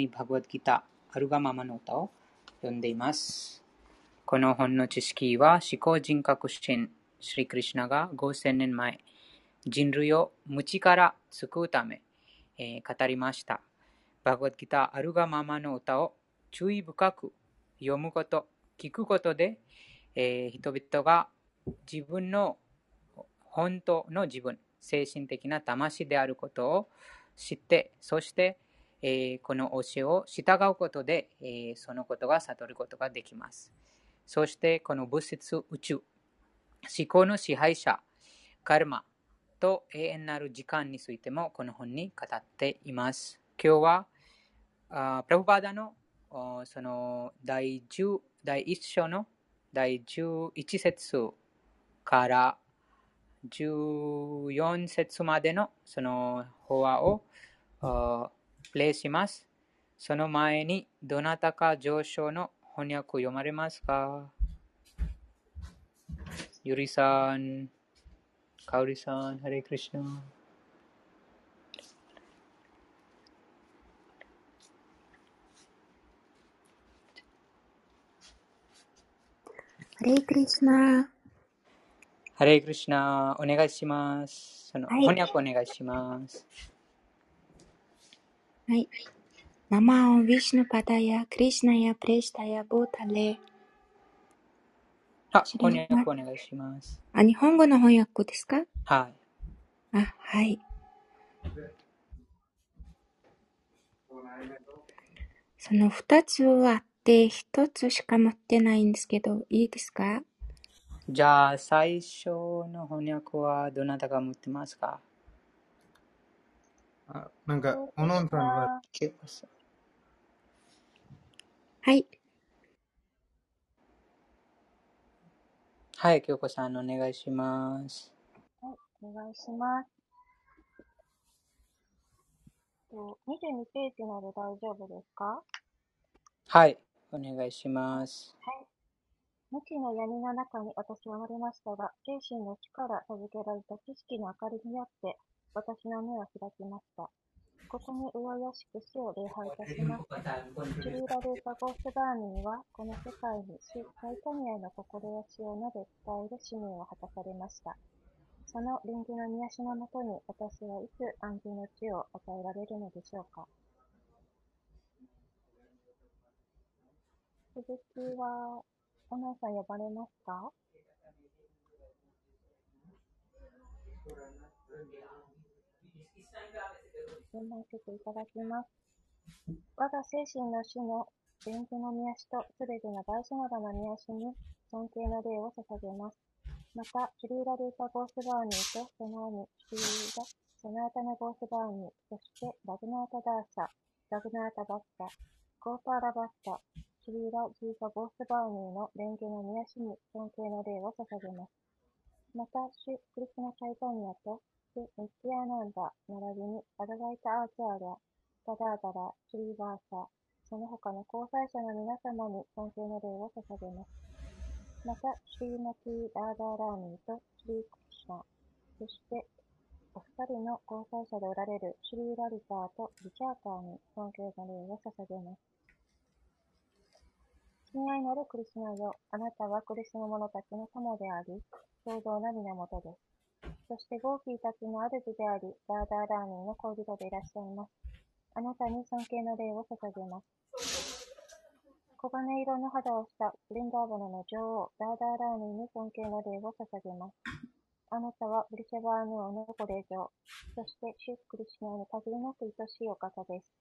にバグワッドギター、あるがままの歌を読んでいます。この本の知識は思考人格心、シリクリシナが5000年前、人類を無知から救うため、えー、語りました。バグワッドギター、あるがままの歌を注意深く読むこと、聞くことで、えー、人々が自分の本当の自分、精神的な魂であることを知って、そして、えー、この教えを従うことで、えー、そのことが悟ることができます。そして、この物質、宇宙、思考の支配者、カルマと永遠なる時間についてもこの本に語っています。今日は、あプラブバーダのその第10第1章の第11節から14節までのその法話をプレイします。その前にどなたか上昇の翻訳を読まれますか？ゆりさん、かおりさん、ハレクリシナ。ハレイクリシナ。ハレイクリシナ、お願いします。その、はい、翻訳お願いします。はい。ナマオ、ヴィシュヌパタヤ、クリシナヤ、プレシタヤ、ボータレ。あ、翻訳お願いします。あ、日本語の翻訳ですか？はい。あ、はい。その二つあって、一つしか持ってないんですけど、いいですか？じゃあ、最初の翻訳はどなたが持ってますか？あなんか、おのんさんは、はい。はい、京子さん、お願いします。はい、お願いします。22ページなど大丈夫ですか？はい、お願いします。はい。無知の闇の中に私は生まれましたが、精神の力授けられた知識の明かりによって、私の目を開きました。ここに上やしく死を礼拝いたします。シリーラ・ルーパ・ゴースバーニーは、この世界に主チャイタニアの心や死を述べ伝える使命を果たされました。その臨時の癒しのもとに、私はいつ安心の地を与えられるのでしょうか。続きは、お姉さん呼ばれますか？読ませていただきます。我が精神の主の伝授の宮しとすべての大師などの宮しに尊敬の礼を捧げます。また、キリーラ・ルーパ・ゴースバーニーとその兄、キリーラ・ソナータナ・ゴースバーニー、そしてラグナータ・ダーサ、ラグナータ・バッタ、コーパーラ・バッタ、シリーラ・ジーザ・ボースバーニーの蓮華の宮氏に尊敬の礼を捧げます。また、シュ・クリスナ・チャイタニアと、シュ・ニッティアナンダ、並びにアダガイタ・アーチャーラ、タダーダラ、シリーバーサ、その他の交際者の皆様に尊敬の礼を捧げます。また、シリーマティ・ダーダーラーニーとシリー・クリシナ、そして、お二人の交際者でおられるシリー・ラリターとリチャーターに尊敬の礼を捧げます。親愛なるクリスナよ、あなたはクリスの者たちの友であり、創造な源です。そしてゴーキーたちの主であり、ダーダーラーニーの恋人でいらっしゃいます。あなたに尊敬の礼を捧げます。黄金色の肌をしたブリンダーボナの女王、ダーダーラーニーに尊敬の礼を捧げます。あなたはブリシェバーヌ王のご霊場、そしてシュックリシナに限りなく愛しいお方です。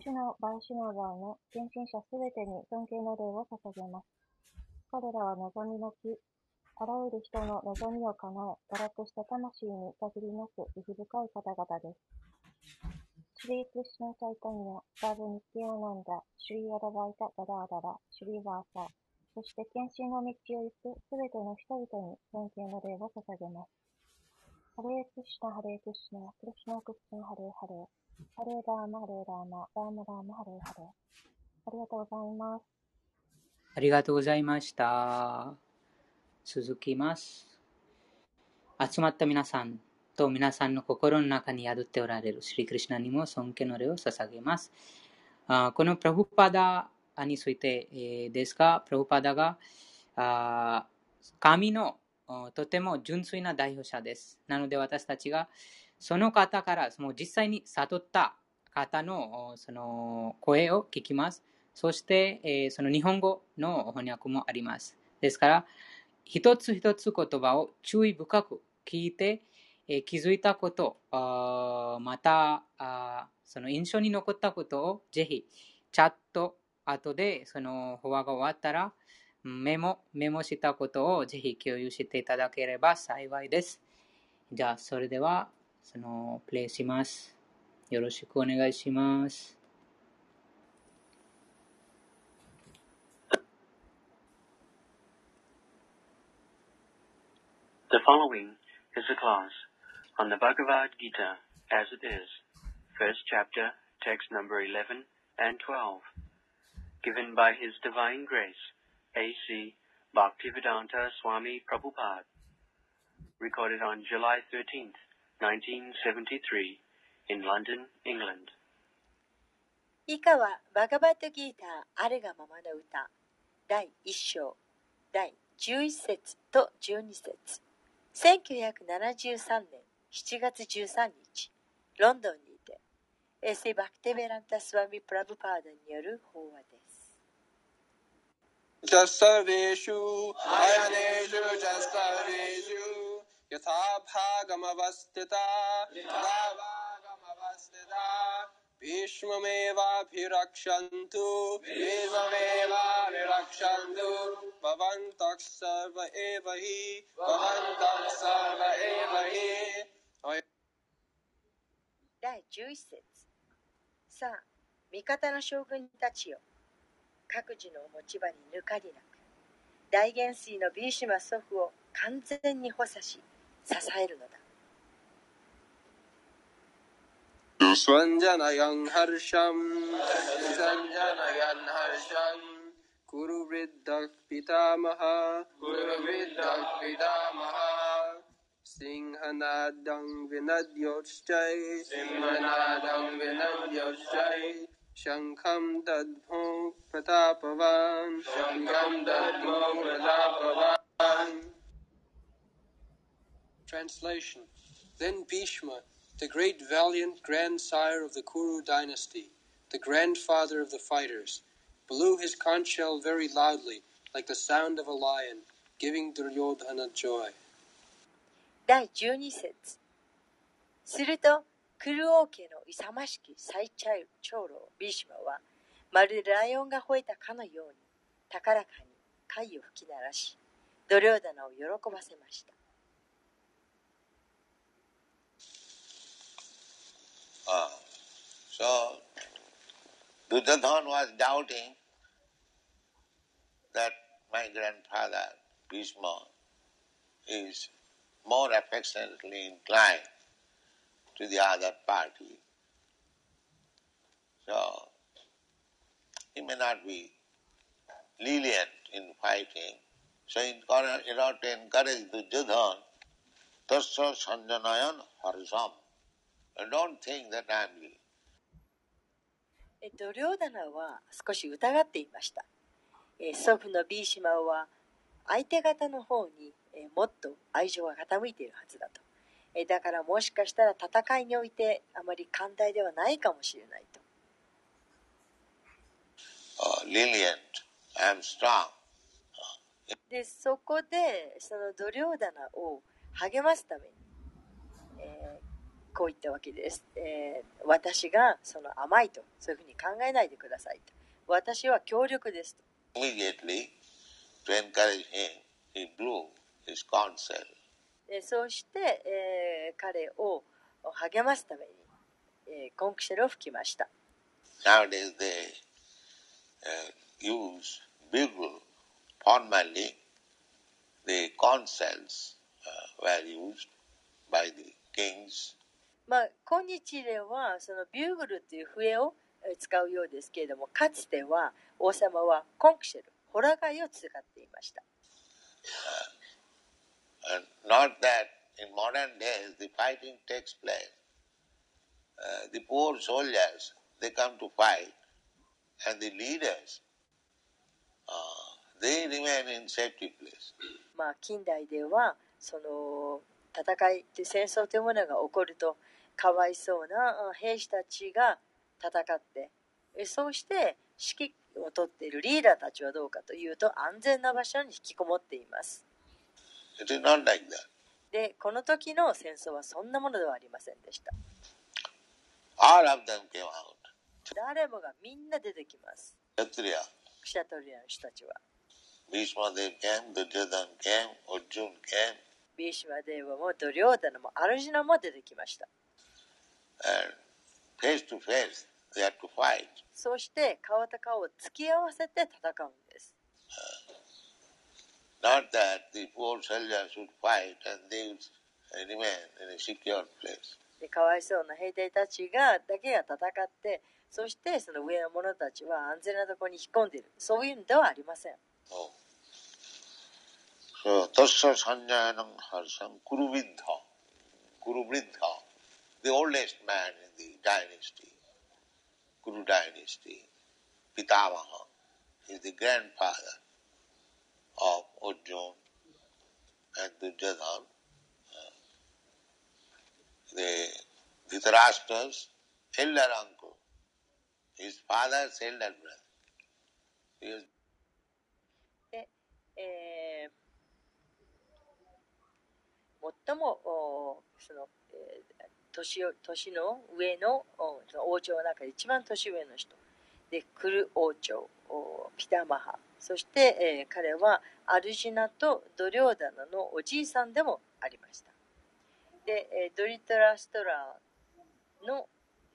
主の万主の場の献身者すべてに尊敬の礼を捧げます。彼らは望みの木、あらゆる人の望みを叶え、堕落した魂に限りなく意義深い方々です。シリー・クリシナ・チャイタニア、バブ・ニティアナンダ、シュリー・アダバイタ・ダダーダラ、シュリー・バーサー、そして献身の道を行くすべての人々に尊敬の礼を捧げます。ハレークシナ、ハレークシナ、クリシナ・クリシナ、ハレーハレー。ハレーラーマ、ハレーラーマ、ラーマラーマ、ハレーハレー。ありがとうございます。ありがとうございました。続きます。集まった皆さん、と皆さんの心の中に宿っておられるシリクリシナにも尊敬の礼を捧げます。あこのプラブパダについて、ですが、プラブパダがあ神のとても純粋な代表者です。なので私たちがその方からもう実際に悟った方のその声を聞きます。そして、えー、その日本語の翻訳もあります。ですから、一つ一つ言葉を注意深く聞いて、え、気づいたこと、またあその印象に残ったことをぜひチャット後でそのフォアが終わったらメモ、メモしたことをぜひ共有していただければ幸いです。じゃあ、それでは、その、プレイします。よろしくお願いします。The following is a class on the Bhagavad Gita as it is, first chapter, text number 11 and 12, given by His Divine Grace, A.C. Bhaktivedanta Swami Prabhupada, recorded on July 13th, 1973, in London, England. 以下はバガバットギーターあるがままの歌第1章第11節と12節 1973年7月13日、ロンドンにて、エセ・バクテベランタ・スワミ・プラブパーダによる法話です。ジャスタシュ、ヤネュ、ジャスタシュ、ヤタガマバステタ、ヤタガマバステタ、भीष्ममेवाभिरक्षन्तु भीष्ममेवाभिरक्षन्तु भवन्तः सर्व एव हि भवन्तः सर्व एव हि 第11節さあ、味方の将軍たちよ。各自の持ち場に抜かりなく、大元帥のビーシュマ祖父を完全に補佐し、支えるのだ。 स्वञ्जनयन् हर्षम् सञ्जनयन् हर्षम् कुरु वृद्धः पितामह कुरु वृद्धः पितामह सिंहनादं विनद्योश्चै सिंहनादं विनद्योश्चै शङ्खं दद्मो प्रतापवान् शङ्खं दद्मो प्रतापवान् Translation Then Bhishma the great valiant grandsire of the Kuru dynasty, the grandfather of the fighters, blew his conch shell very loudly, like the sound of a lion, giving Duryodhana joy. 第12節すると、クル王家の勇ましき最長老ビーシマは、まるでライオンが吠えたかのように、高らかに貝を吹き鳴らし、ドリョーダナを喜ばせました。 Uh, so, Duryodhana was doubting that my grandfather, Bhishma, is more affectionately inclined to the other party. So, he may not be lenient in fighting. So, in order to encourage Duryodhana, tasya sanjanayan harisam. Don't think that I'm えっと、両棚は少し疑っていました。え祖父のビーシマは相手方の方に、えもっと愛情が傾いているはずだと。えだからもしかしたら戦いにおいてあまり寛大ではないかもしれないと。Uh, lenient, I'm strong. で、そこでその度量棚を励ますために、えーこう言ったわけです、え、私がその甘いとそういうふうに考えないでください私は強力です。そして、え、彼を励ますために、え、コンクシェルを吹きました。the、consols まあ、今日ではそのビューグルという笛を使うようですけれどもかつては王様はコンクシェルホラガイを使っていました。近代ではその戦い戦争というものが起こると。かわいそうなあ兵士たちが戦ってえそうして指揮を取っているリーダーたちはどうかというと安全な場所に引きこもっています。で、この時の戦争はそんなものではありませんでした。誰もがみんな出てきます。クシャトリアの人たちは。Bhishma Dev came, Duryodhan came, Arjun came, ビーシュマデーバもドリョーダナもアルジュナも出てきました。そして顔と顔を突き合わせて戦うんです。かわいそうな兵隊たちがだけが戦って、そしてその上の者たちは安全なとこに引っ込んでいる。そういうのではありません。そう。そう。そう。そう。そう。そう。そう。そう。そう。そう。そ。the oldest man in the dynasty, Kuru dynasty, Pitamaha, is the grandfather of Arjun and Duryodhan. Uh, The Dhritarashtra's elder uncle, his father's elder brother. He was えー最もおその、えー 年年の上の王朝の中で一番年上の人。でクル王朝ピタマハ。そして、えー彼はアルジナとドリョーダナのおじいさんでもありました。で、えードリトラストラの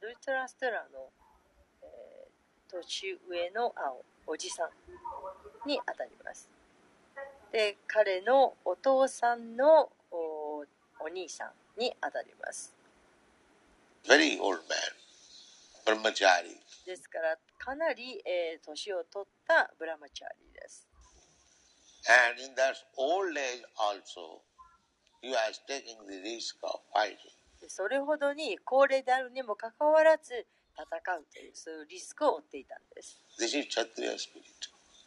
ドリトラストラの、えー年上のあおじさんにあたります。で彼のお父さんのお兄さんにあたります。Very old man, brahmachari. ですからかなり、えー年を取ったブラマチャーリーです。And in that old age also, he was taking the risk of fighting. でそれほどに高齢であるにもかかわらず戦うというそういうリスクを負っていたんです。This is Kshatriya spirit.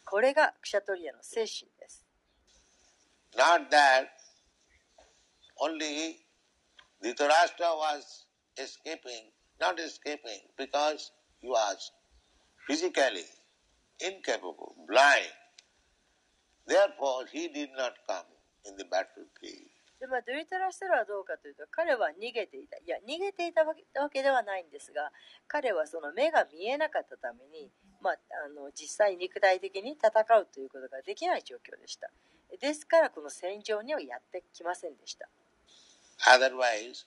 これがクシャトリアの精神です。Not that only Dhritarashtra was escaping, not escaping because he was physically incapable, blind. Therefore, he did not come in the battlefield. でまあ、ドゥリトラステラはどうかというと彼は逃げていたいや逃げていたわけわけではないんですが彼はその目が見えなかったために、まあ、あの実際肉体的に戦うということができない状況でしたですからこの戦場にはやってきませんでした Otherwise,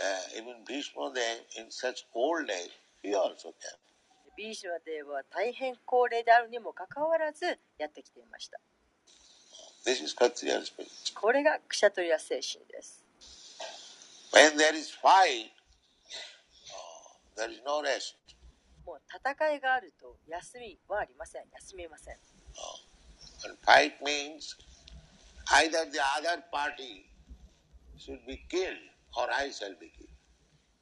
uh, even Bhishma Dev in such old age, he also came. ビーシュマデーは大変高齢であるにもかかわらずやってきていました This is. これがクシャトリア精神です When there is fight, oh, there is no rest. もう戦いがあると休みはありません休みません And fight means either the other party should be killed or I shall be killed.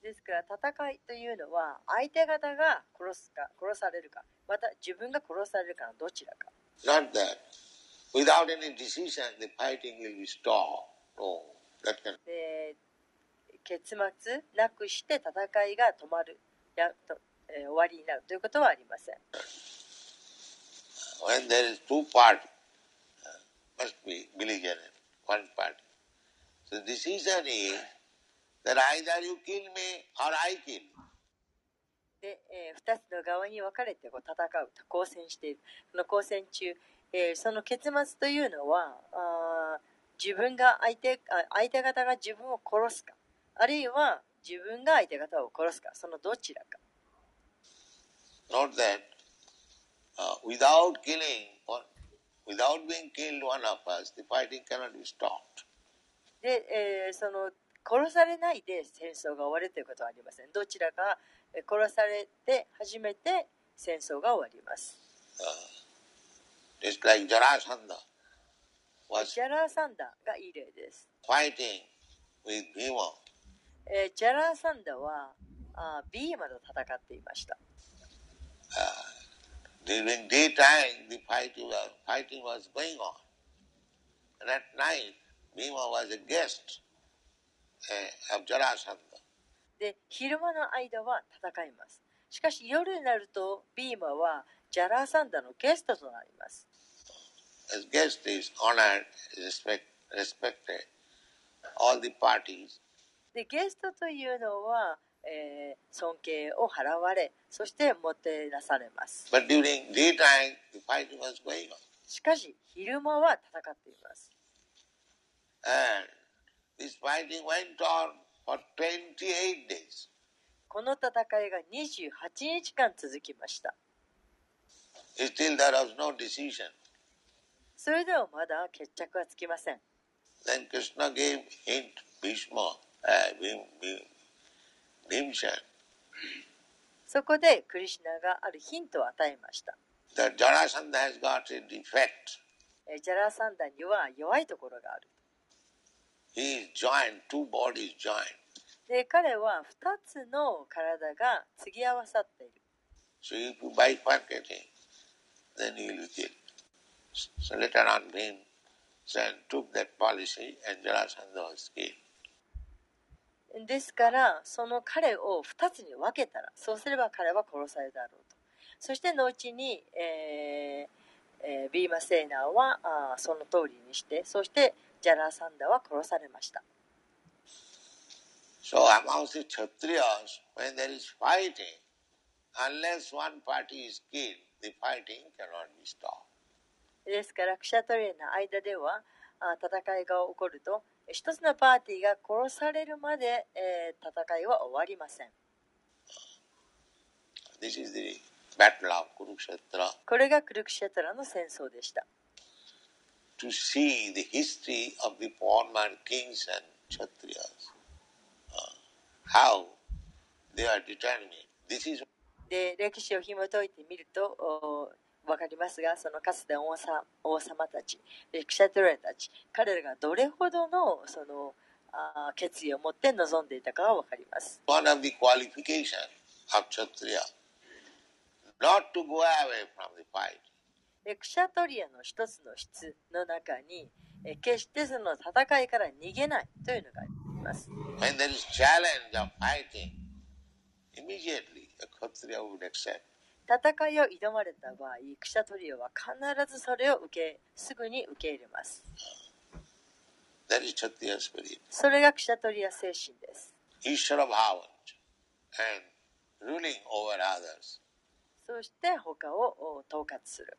ですから戦いというのは相手方が殺すか殺されるかまた自分が殺されるかのどちらか Not that without any decision the fighting will be stopped. No, that can. で結末なくして戦いが止まるやと、えー終わりになるということはありません When there is two parties, uh, must be belligerent, one party. So decision is that either you kill me or I kill. で、え2つの側に分かれてこう戦うと交戦しているその交戦中、えーその結末というのはあー自分が相手あ相手方が自分を殺すかあるいは自分が相手方を殺すかそのどちらか Not that uh, without killing, one, without being killed one of us, the fighting cannot be stopped. で、えーその殺されないで戦争が終わるということはありませんどちらかえー殺されて初めて戦争が終わります Uh, just like Jarasandha. was ジャラーサンダーがいい例です。fighting with Bhima. えージャラーサンダーはあービーマと戦っていました。During daytime, the fighting was, fighting was going on. And at night, Bhima was a guest uh. で昼間の間は戦います。しかし夜になるとビーマはジャラーサンダのゲストとなります。でゲストというのは、えー、尊敬を払われそしてもてなされます。しかし昼間は戦っています。And this fighting went on for 28 days. この戦いが28日間続きました。Still there was no decision. それではまだ決着はつきません。Then Krishna gave hint, Bhishma, uh, Bhim, Bhim, Bhimsen, そこでクリシュナがあるヒントを与えました。that Jarasandha has got a defect. えージャラーサンダーには弱いところがある。He joined, two bodies joined. で、彼は2つの体が継ぎ合わさっている。So if you bifurcate him, then he will kill. So later on, Bhimsen took that policy and Jarasandha was killed. ですから、その彼を2つに分けたら、そうすれば彼は殺されるだろうと。そして後に、えーえービーマ・セイナーはあーその通りにして、そしてジャラーサンダーは殺されました。So amongst the Kshatriyas, when there is fighting, unless one party is killed, the fighting cannot be stopped. ですから、クシャトリアの間では戦いが起こると、一つのパーティーが殺されるまで、えー戦いは終わりません。This is the battle of Kurukshetra. これがクルクシェトラの戦争でした。To see the history of the former kings and Kshatriyas, uh, how they are determined. This is で歴史を紐解いてみるとおわかりますがそのかつて王様王様たちでクシャトレたち彼らがどれほどのそのあー決意を持って臨んでいたかがわかります one of the qualifications of Kshatriya. Not to go away from the fight. でクシャトリアの一つの質の中にえ決してその戦いから逃げないというのがあります When there is challenge of fighting, immediately a Kshatriya would accept. 戦いを挑まれた場合クシャトリアは必ずそれを受けすぐに受け入れます That is Kshatriya spirit. それがクシャトリア精神です Ishvara Bhavan and ruling over others. そして他をお統括する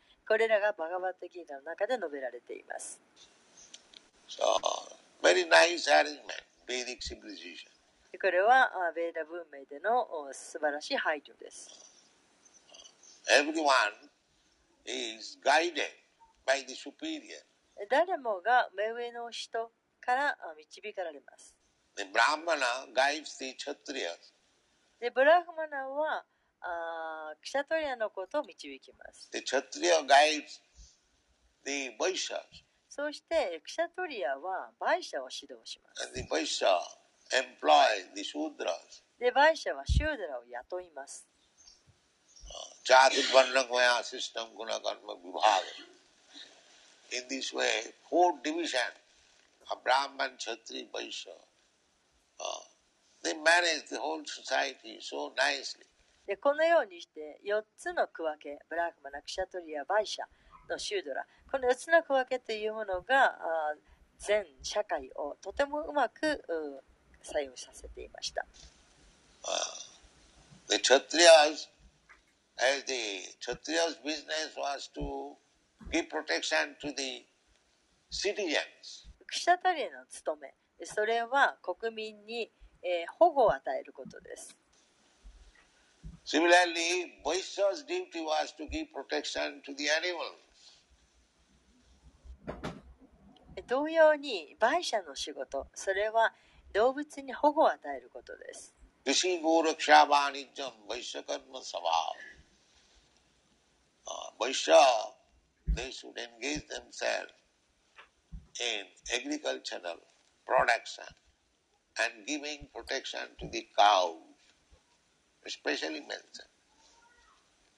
これらがバガバットギータの中で述べられています。So, very nice arrangement, Vedic civilization. でこれはあベーダ文明でのお素晴らしい配慮です。Everyone is guided by the superior. 誰もが目上の人からあ導かれます。The Brahmana guides the Kshatriyas. で、ブラフマナはあクシャトリアのことを導きます。The Kshatriya guides the Vaishyas. そして、クシャトリアはバイシャを指導します。And the Vaishya employs the Shudras. で、バイシャはシュードラを雇います。Chaturvarnamaya system gunakarma vibhaga. In this way, four divisions of Brahman, Kshatri, Vaishya. uh, they manage the whole society so nicely. で、このようにして、4つの区分け、ブラフマナ、クシャトリア、バイシャのシュードラ、この4つの区分けというものが、あ全社会をとてもうまくう作用させていました。The Kshatriyas, as the Kshatriyas' business was to give protection to the citizens. クシャタリアの務め、それは国民に、えー保護を与えることです。Similarly, Vaishya's duty was to give protection to the animals. 同様に、売者の仕事、それは動物に保護を与えることです。Goraksha Vanijam Vaishya Karma Sabhav. Uh, Vaishya, they should engage themselves in agricultural production and giving protection to the cows, especially mentioned.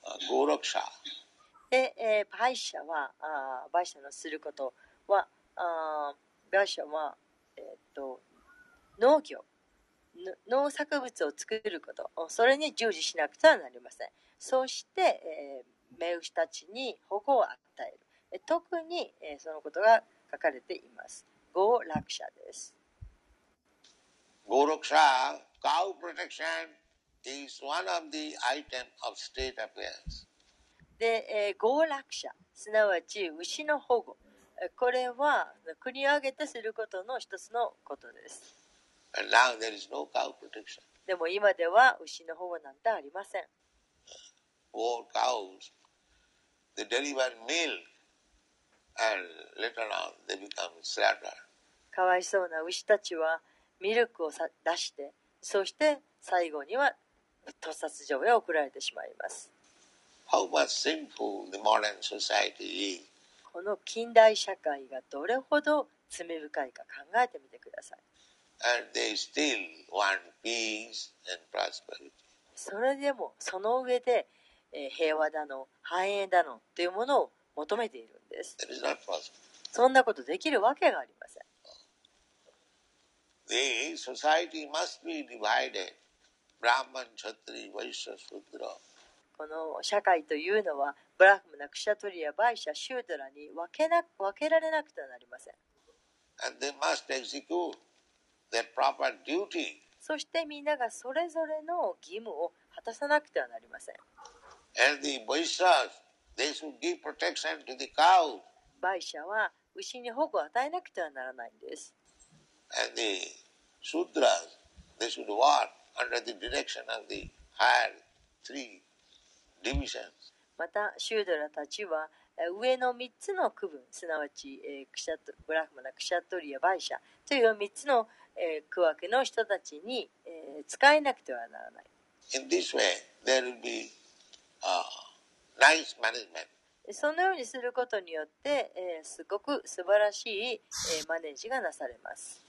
Uh, Goraksha. で、えー、売者は、あー売者のすることは、あー売者は、えーっと、農業、の農作物を作ること、それに従事しなくてはなりません。そして、えー目牛たちに保護を与える。え特に、えーそのことが書かれています。合楽者です。Goraksha, cow protection is one of the items of state affairs. で、えー合楽者、すなわち牛の保護。えこれは国を挙げてすることの一つのことです。Now there is no cow protection. でも今では牛の保護なんてありません。Poor cows, they deliver milk and later on they become slaughtered. かわいそうな牛たちはミルクをさ出して、そして最後には屠殺場へ送られてしまいます。この近代社会がどれほど罪深いか考えてみてください。それでもその上で平和だの繁栄だのというものを求めているんです。そんなことできるわけがありません。この社会というのはブラフムなクシャトリやバイシャシュドラに分け,られなくてはなりません。そしてみんながそれぞれの義務を果たさなくてはなりません。バイシャは牛に保護を与えなくてはならないんです。And the シュドラ they should watch under the direction of the higher three divisions. また、シュードラたちはえー上の3つの区分、すなわち、えークシャトブラフマナ、クシャトリア、バイシャという3つの、えー区分けの人たちに、えー使えなくてはならない。In this way, there will be uh, nice management. そのようにすることによって、えーすごく素晴らしい、えーマネージがなされます。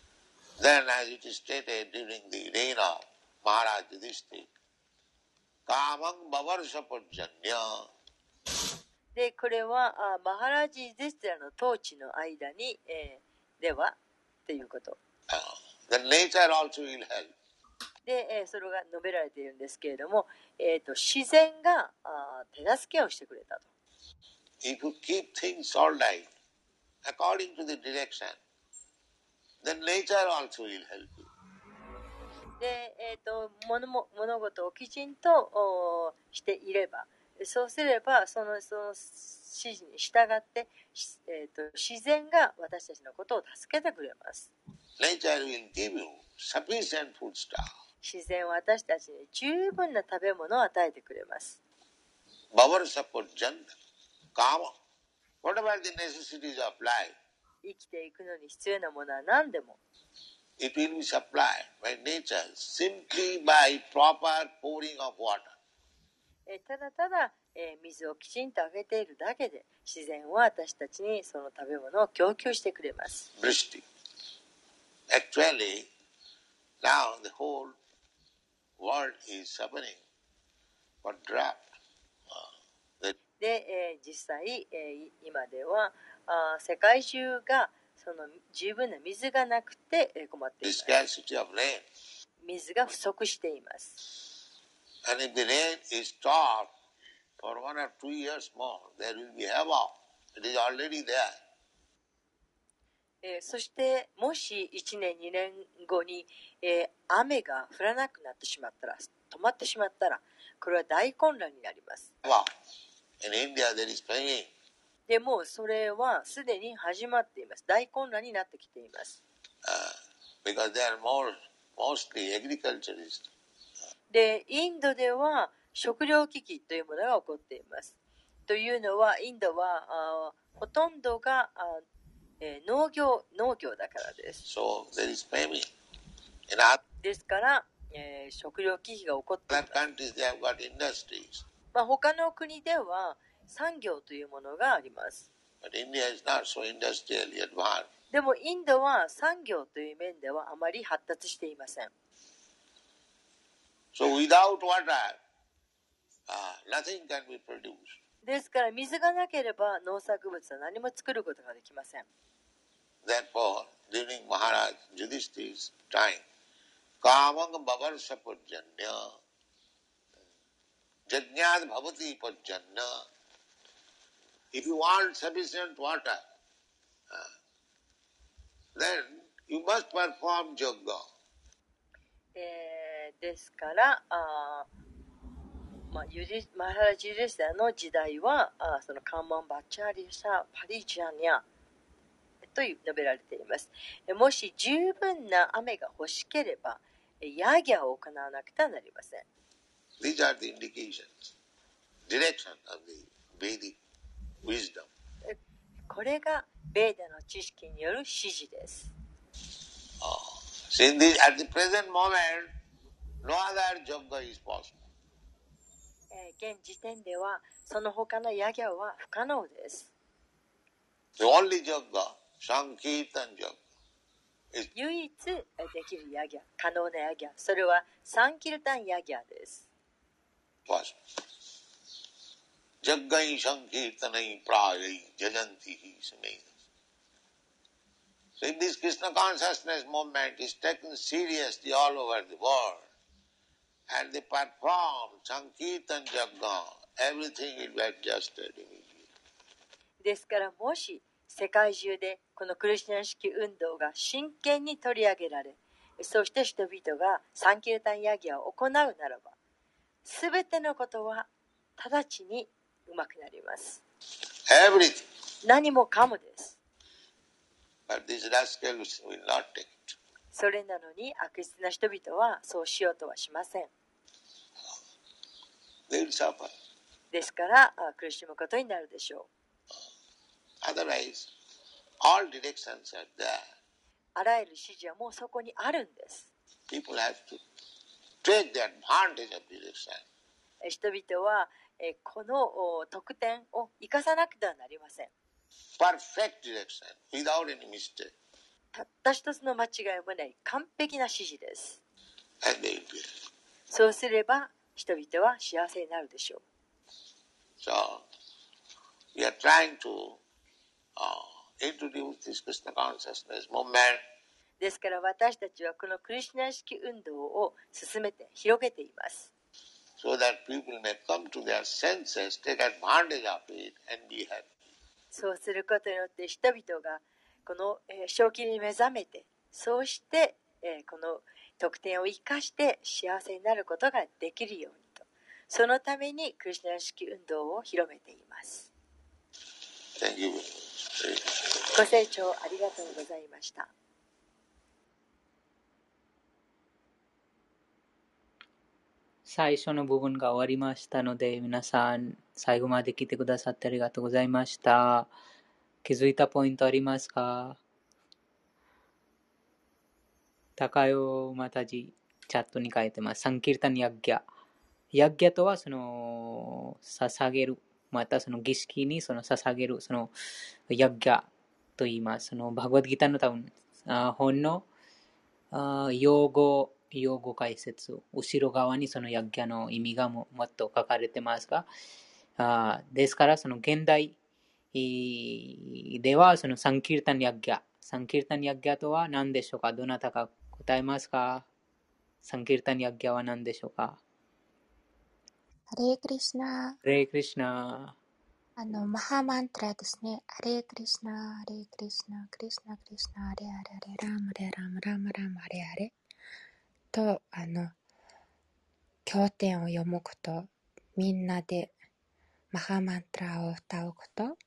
Then, as it is stated during the reign of Maharaj Yudhishthira, Kamang Bavarsapajanya で、これはあマハラジ・デステラの統治の間に、えーでは、ということ。uh, the nature also will help. で、えーそれが述べられているんですけれども、えー、と自然があー手助けをしてくれたと。If you keep things all right, according to the direction, then nature also will help you. で、えー、と物も物事をきちんとしていれば、そうすればそのその指示に従って、しえー、と自然が私たちのことを助けてくれます。自然は私たちに十分な食べ物を与えてくれます。生きていくのに必要なものは何でも、it will be supplied by nature simply by proper pouring of water. えーただただ、えー水をきちんとあげているだけで自然は私たちにその食べ物を供給してくれます。Brishti. Actually, now the whole world is suffering for drought. Uh, で、えー実際、えー今ではあー世界中がその十分な水がなくて困って。水が不足しています。そしてもし1年2年後に、え、雨が降らなくなってしまったら止まってしまったらこれは大混乱になります。でもうそれはすでに始まっています。大混乱になってきています。uh, because they are more mostly agriculturists. で、インドでは食糧危機というものが起こっています。というのは、インドはあーほとんどがあー、えー農業農業だからです。So there is famine. ですから、えー食糧危機が起こっています。まあ、他の国では産業というものがあります。でもインドは産業という面ではあまり発達していません。ですから水がなければ農作物は何も作ることができません。If you want sufficient water, uh, then you must perform yoga. えーですから、あーまあ、ユリマハラジュリスタの時代は、あーそのカーマンバチャリサパリジャニャという述べられています。えもし十分な雨が欲しければ、えヤギャを行わなくてはなりません。These are the indications, direction of the Vedic これがベーダの知識による指示です。現時点ではその他のヤギャは不可能です。唯一できるヤギャ、可能なヤギャ、それはサンキルタンヤギャです。Jaggai Sankirtanai Prayai Jajanti hi Samedas. So if this Krishna consciousness movement is taken seriously all over the world, and they perform Sankirtan Jagga, everything will be adjusted immediately. ですからもし世界中でこのクリスチャン式運動が真剣に取り上げられそして人々がサンキルタンヤギャを行うならば全てのことは直ちに上手くなります。何もかもです。それなのに悪質な人々はそうしようとはしません。ですから苦しむことになるでしょう。あらゆる指示はもうそこにあるんです。人々はこの特典を生かさなくてはなりません。たった一つの間違いもない完璧な指示です。そうすれば人々は幸せになるでしょう。ですから私たちはこのクリスナ式運動を進めて広げています。So that people may come to their senses, take advantage of it, and be happy. そうすることによって人々がこの、えー正気に目覚めて、そうして、えーこの特典を生かして幸せになることができるようにと。そのためにクリシュナ式運動を広めています。ご清聴ありがとうございました。最初の部分が終わりましたので、皆さん、最後まで来てくださってありがとうございました。気づいたポイントありますか？高代マタジ、チャットに書いてます。サンキルタンヤッギャ。ヤッギャとは、その、捧げる。また、その儀式にその捧げる、その、ヤッギャと言います。その、バグワッドギターの多分、あ本の、用語、用語解説、後ろ側にそのヤッギャの意味がももっと書かれてますが、あですから、その現代いでは、そのサンキルタンヤッギャ、サンキルタンヤッギャとは何でしょうか？どなたか答えますか？サンキルタンヤッギャは何でしょうか？ハレークリシナ。レイクリシナ。あの、マハマントラですね。ハレークリシナ、ハレークリシナ、クリシナ、クリシナ、ハレハレハレ、ラーマレラーマラーマラーマハレハレ。と、あの、経典を読むこと、みんなでマハマントラを歌うこと、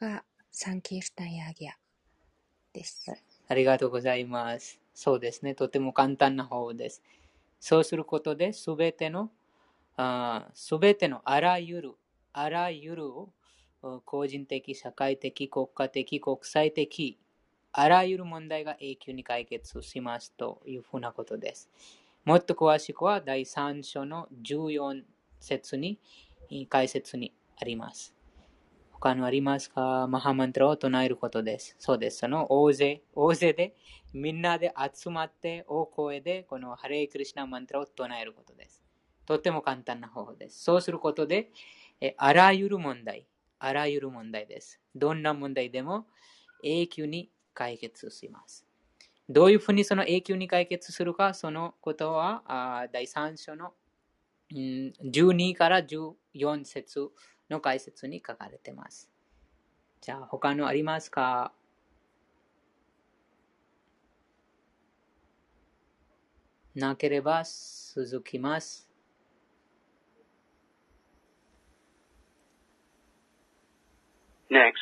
がサンキールタンヤギアです。ありがとうございます。そうですね。とても簡単な方です。そうすることで、すべての、すべてのあらゆる、あらゆる個人的、社会的、国家的、国際的、あらゆる問題が永久に解決しますというふうなことです。もっと詳しくは第3章の14節に解説にあります。他のありますか？マハマントラを唱えることです。そうです。その大勢、大勢でみんなで集まって大声でこのハレイクリシナマントラを唱えることです。とても簡単な方法です。そうすることで、えあらゆる問題、あらゆる問題です。どんな問題でも永久に解決します。どういうふうにその永久に解決するか、そのことはあ第3章の、うん、12から14節の解説に書かれています。じゃあ、他のありますか？なければ続きます。Next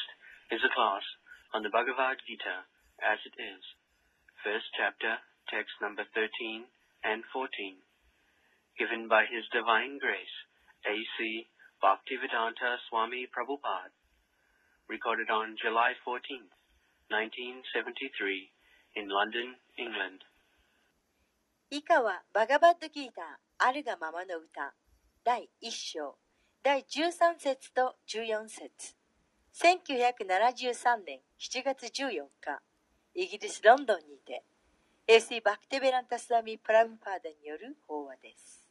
is a class on the Bhagavad Gita as it is, first chapter, text number 13 and 14, given by His Divine Grace, A.C. Bhaktivedanta Swami Prabhupada, recorded on July 14th, 1973, in London, England. 以下はバガバッドギーターあるがままの歌第1章第13節と14節 1973年7月14日、イギリス・ロンドンにて、エスイバクテベランタスラミ・プラムパーダによる法話です。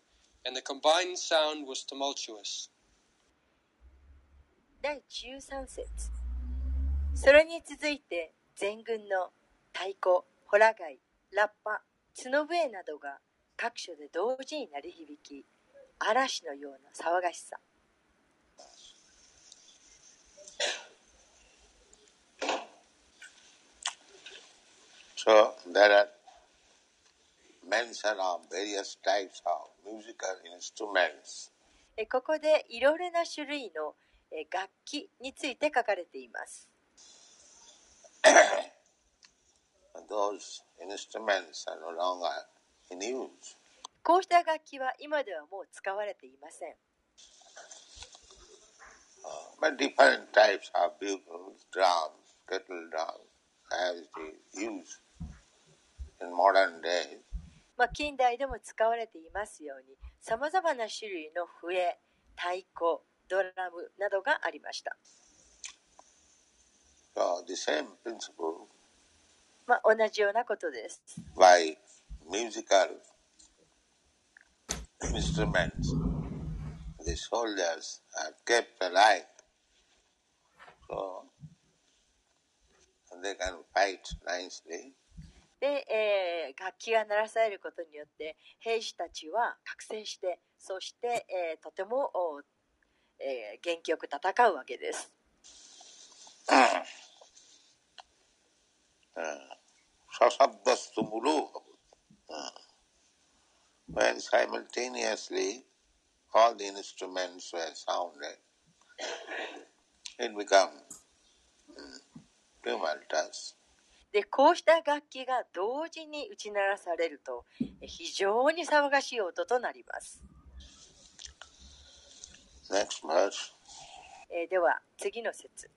and the combined sound was tumultuous. 第13節それに続いて全軍の太鼓、ホラ貝、ラッパ、角笛などが各所で同時に鳴り響き嵐のような騒がしさ So there are mention of various types of ここでいろいろな種類の楽器について書かれています。こうした楽器は今ではもう使われていません。まあ、近代でも使われていますようにさまざまな種類の笛太鼓ドラムなどがありました、So the same principle まあ、同じようなことです by musical instruments the soldiers are kept alive. So they can fight nicely. で、えー楽器が鳴らされることによって兵士たちは覚醒してそして、えーとても、えー元気よく戦うわけです When simultaneously all the instruments were sounded, it became tumultuous. でこうした楽器が同時に打ち鳴らされると非常に騒がしい音となります。Next verse. え、では次の説。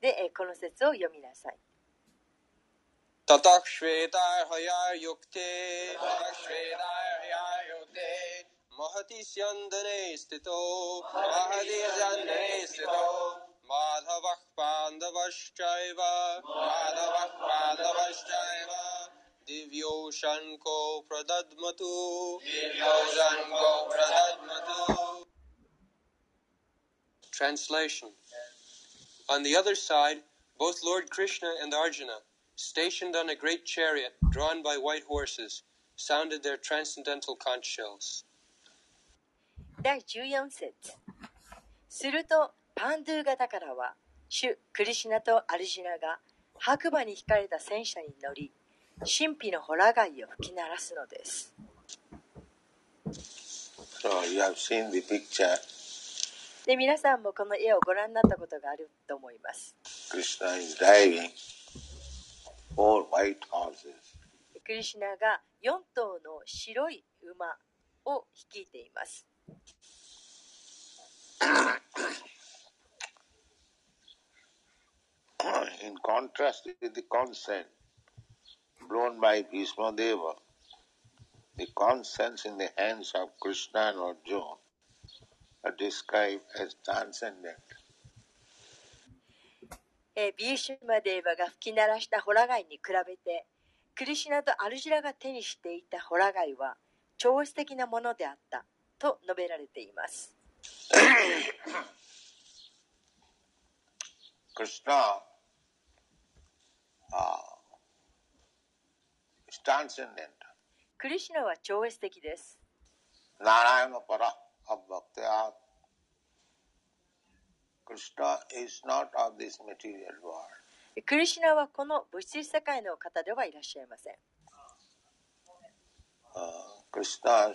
で、え、この説を読みなさい。ततः श्वेतार्हया युक्ते ततः श्वेताहया युक्ते स्यन्दने स्थितो महति स्यन्दने स्थितो माधवः पाण्डवश्चैव माधवः पाण्डवश्चैव दिव्यो शङ्को प्रदद्मतु दिव्यो शङ्को प्रदद्मतु Translation On the other side, both Lord Krishna and Arjuna, stationed on a great chariot drawn by white horses, sounded their transcendental conch shells. 第14節するとパンドゥ型からは主クリシナとアルジュナが白馬に引かれた戦車に乗り神秘のホラ貝を吹き鳴らすのです So you have seen the picture. で皆さんもこの絵をご覧になったことがあると思います.クリシナが4頭の白い馬を率いています In contrast with the consent blown by Bhishma Deva, the consents in the hands of Krishna and Arjuna are described as transcendent. えービーシュマデーバが吹き鳴らしたホラ貝に比べてクリシナとアルジラが手にしていたホラ貝は超越的なものであったと述べられています。クリスナは、ナは超越的です。ナラヤ、ク。リスナ、ナー。はこの物質世界の方ではいらっしゃいません。クリシナは、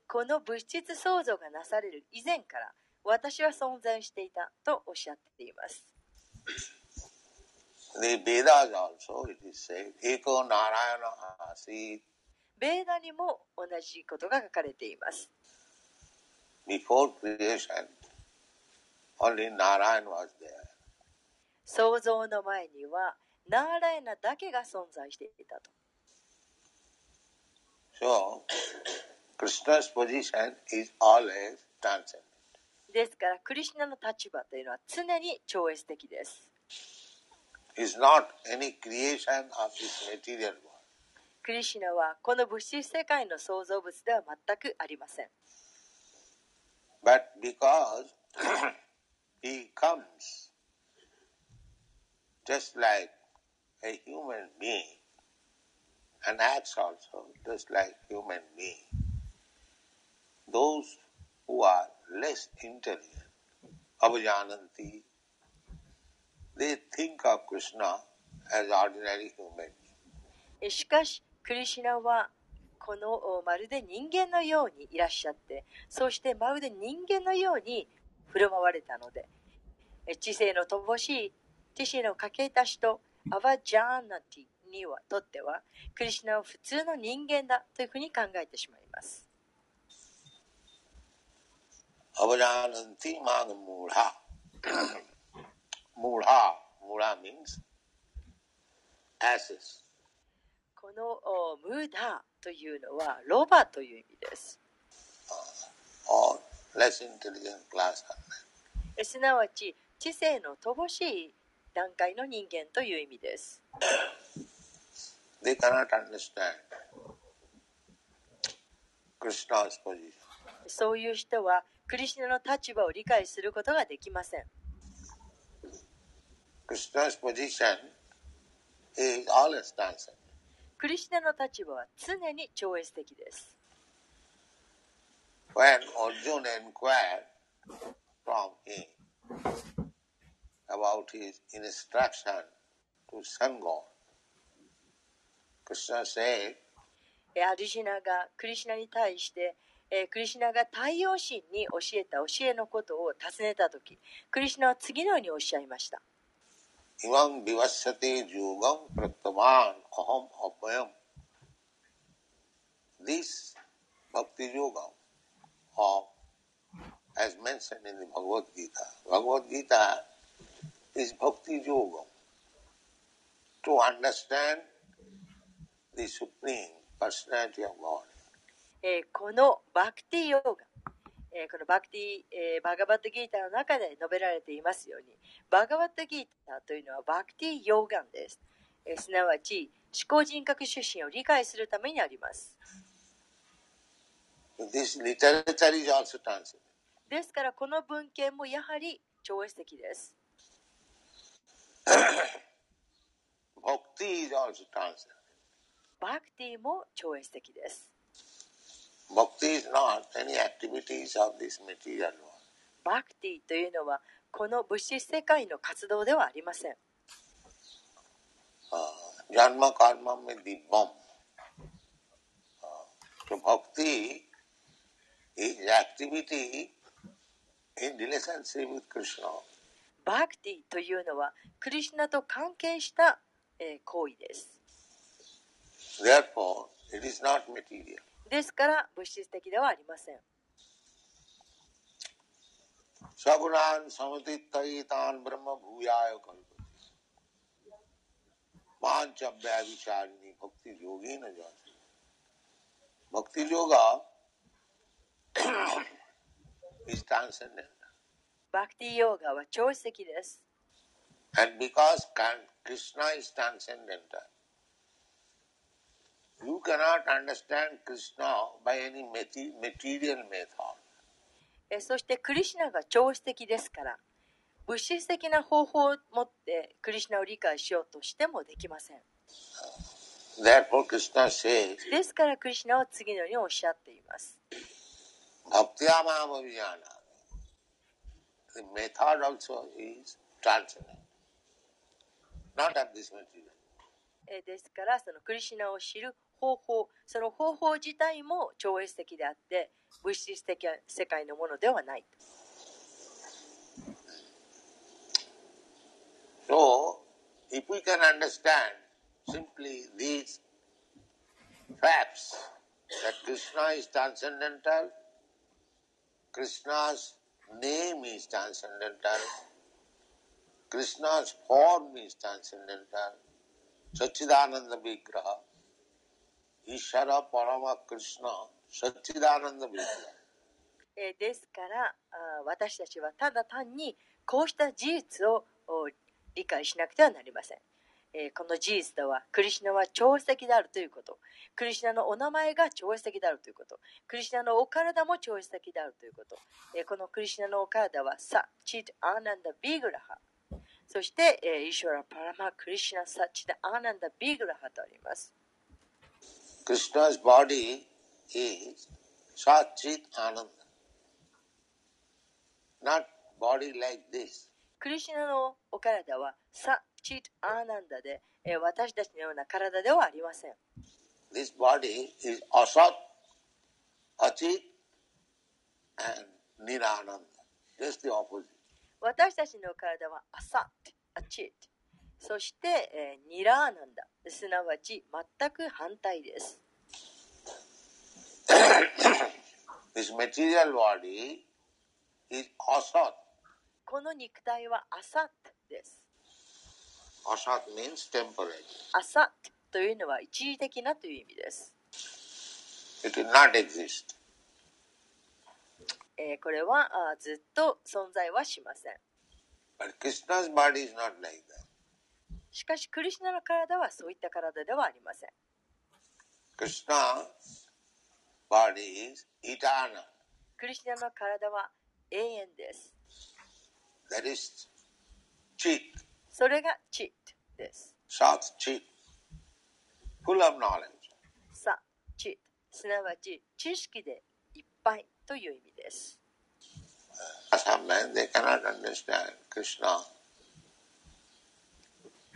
この物質創造がなされる以前から私は存在していたとおっしゃっています The Vedas also, it is said, Eko Narayana Asit. ベーダにも同じことが書かれています Before creation, only Narayan was there. 創造の前にはナーラエナだけが存在していたと So, Krishna's position is always transcendent. ですからクリシナの立場というのは常に超越的です It's not any creation of this material world. クリシナはこの物質世界の創造物では全くありません But because he comes just like a human being and acts also just like human being, those who are less intelligent, avajananti, they think of Krishna as ordinary human. Being. えしかしクリシナはこのまるで人間のようにいらっしゃってそしてまるで人間のように振る舞われたのでえ知性の乏しい知識の欠けた人アバジャーナティにはとってはクリシナは普通の人間だというふうに考えてしまいます Avajananti mang mudha. mudha. Mudha means asses. このおムーダというのはロバという意味です or less intelligent class. えすなわち知性の乏しい段階の人間という意味です they cannot understand Krishna's position. そういう人はクリシュナの立場を理解することができません.クリシュナの立場は常に超越的です When Arjuna inquired from him about his instruction to Sangha, Krishna said, えーアルジュナがクリシュナに対して、えークリシナが太陽神に教えた教えのことを尋ねた時クリシナは次のようにおっしゃいました Imam vivasyate yogam praktavan aham apayam. This bhakti yoga of, as mentioned in the Bhagavad Gita, Bhagavad Gita is bhakti yoga. To understand the supreme personality of God. えーこのバクティヨーガ、えーこのバクティ、えーバガバットギーターの中で述べられていますように。バガバットギーターというのはバクティヨーガンです、えーすなわち思考人格出身を理解するためにあります.ですからこの文献もやはり超越的です.バクティ も超越的です Bhakti is not any activities of this material world. バクティというのはこの物質世界の活動ではありません uh, janma karma mein dibbam. Uh, so bhakti is activity in relationship with Krishna. バクティというのはクリシュナと関係した、えー行為です Therefore, it is not material. ですから物質的ではありませんは超越的です And because Krishna is transcendental, You can understand by any mete method. そして、クリシナが超質的ですから、物質的な方法を持ってクリシナを理解しようとしてもできません。ですから、クリシナは次のようにおっしゃっています。ですから、そのクリシナを知る方法その方法自体も超越的であって物質的世界のものではない So, if we can understand simply these facts that Krishna is transcendental, Krishna's name is transcendental, Krishna's form is transcendental, Sachidananda Vigraha, Ishara Parama Krishna, Sachidananda Vigraha. えですから私たちはただ単にこうした事実を理解しなくてはなりません、この事実とはクリシナは超越的であるということ。クリシナのお名前が超越的であるということ。クリシナのお体も超越的であるということ、このクリシナのお体はサ・チッアーナンダ・ビーグラハ。そして、イシュラ・パラマ・クリシナ・サ・チッアーナンダ・ビーグラハとあります。Krishna's body is Satchit Ananda. Not body like this. クリシュナのお体はサ・チッアーナンダで、えー私たちのような体ではありません This body is Asat, Achit, and Nirananda. Just the opposite. 私たちの体はアサット、アチット、そして、えーニラーナンダ、すなわち全く反対です。This material body is Asat. この肉体はアサットです。Asat means temporary. アサットというのは一時的なという意味です。It will not exist. えーこれはあーずっと存在はしません。But Krishna's body is not like that. しかし、クリシュナの体はそういった体ではありません。クリシュナの体は永遠です。That is chit, それがチットです。sat chit, full of knowledge. さ、チット、すなわち知識でいっぱいという意味です。Some men they cannot understand Krishna.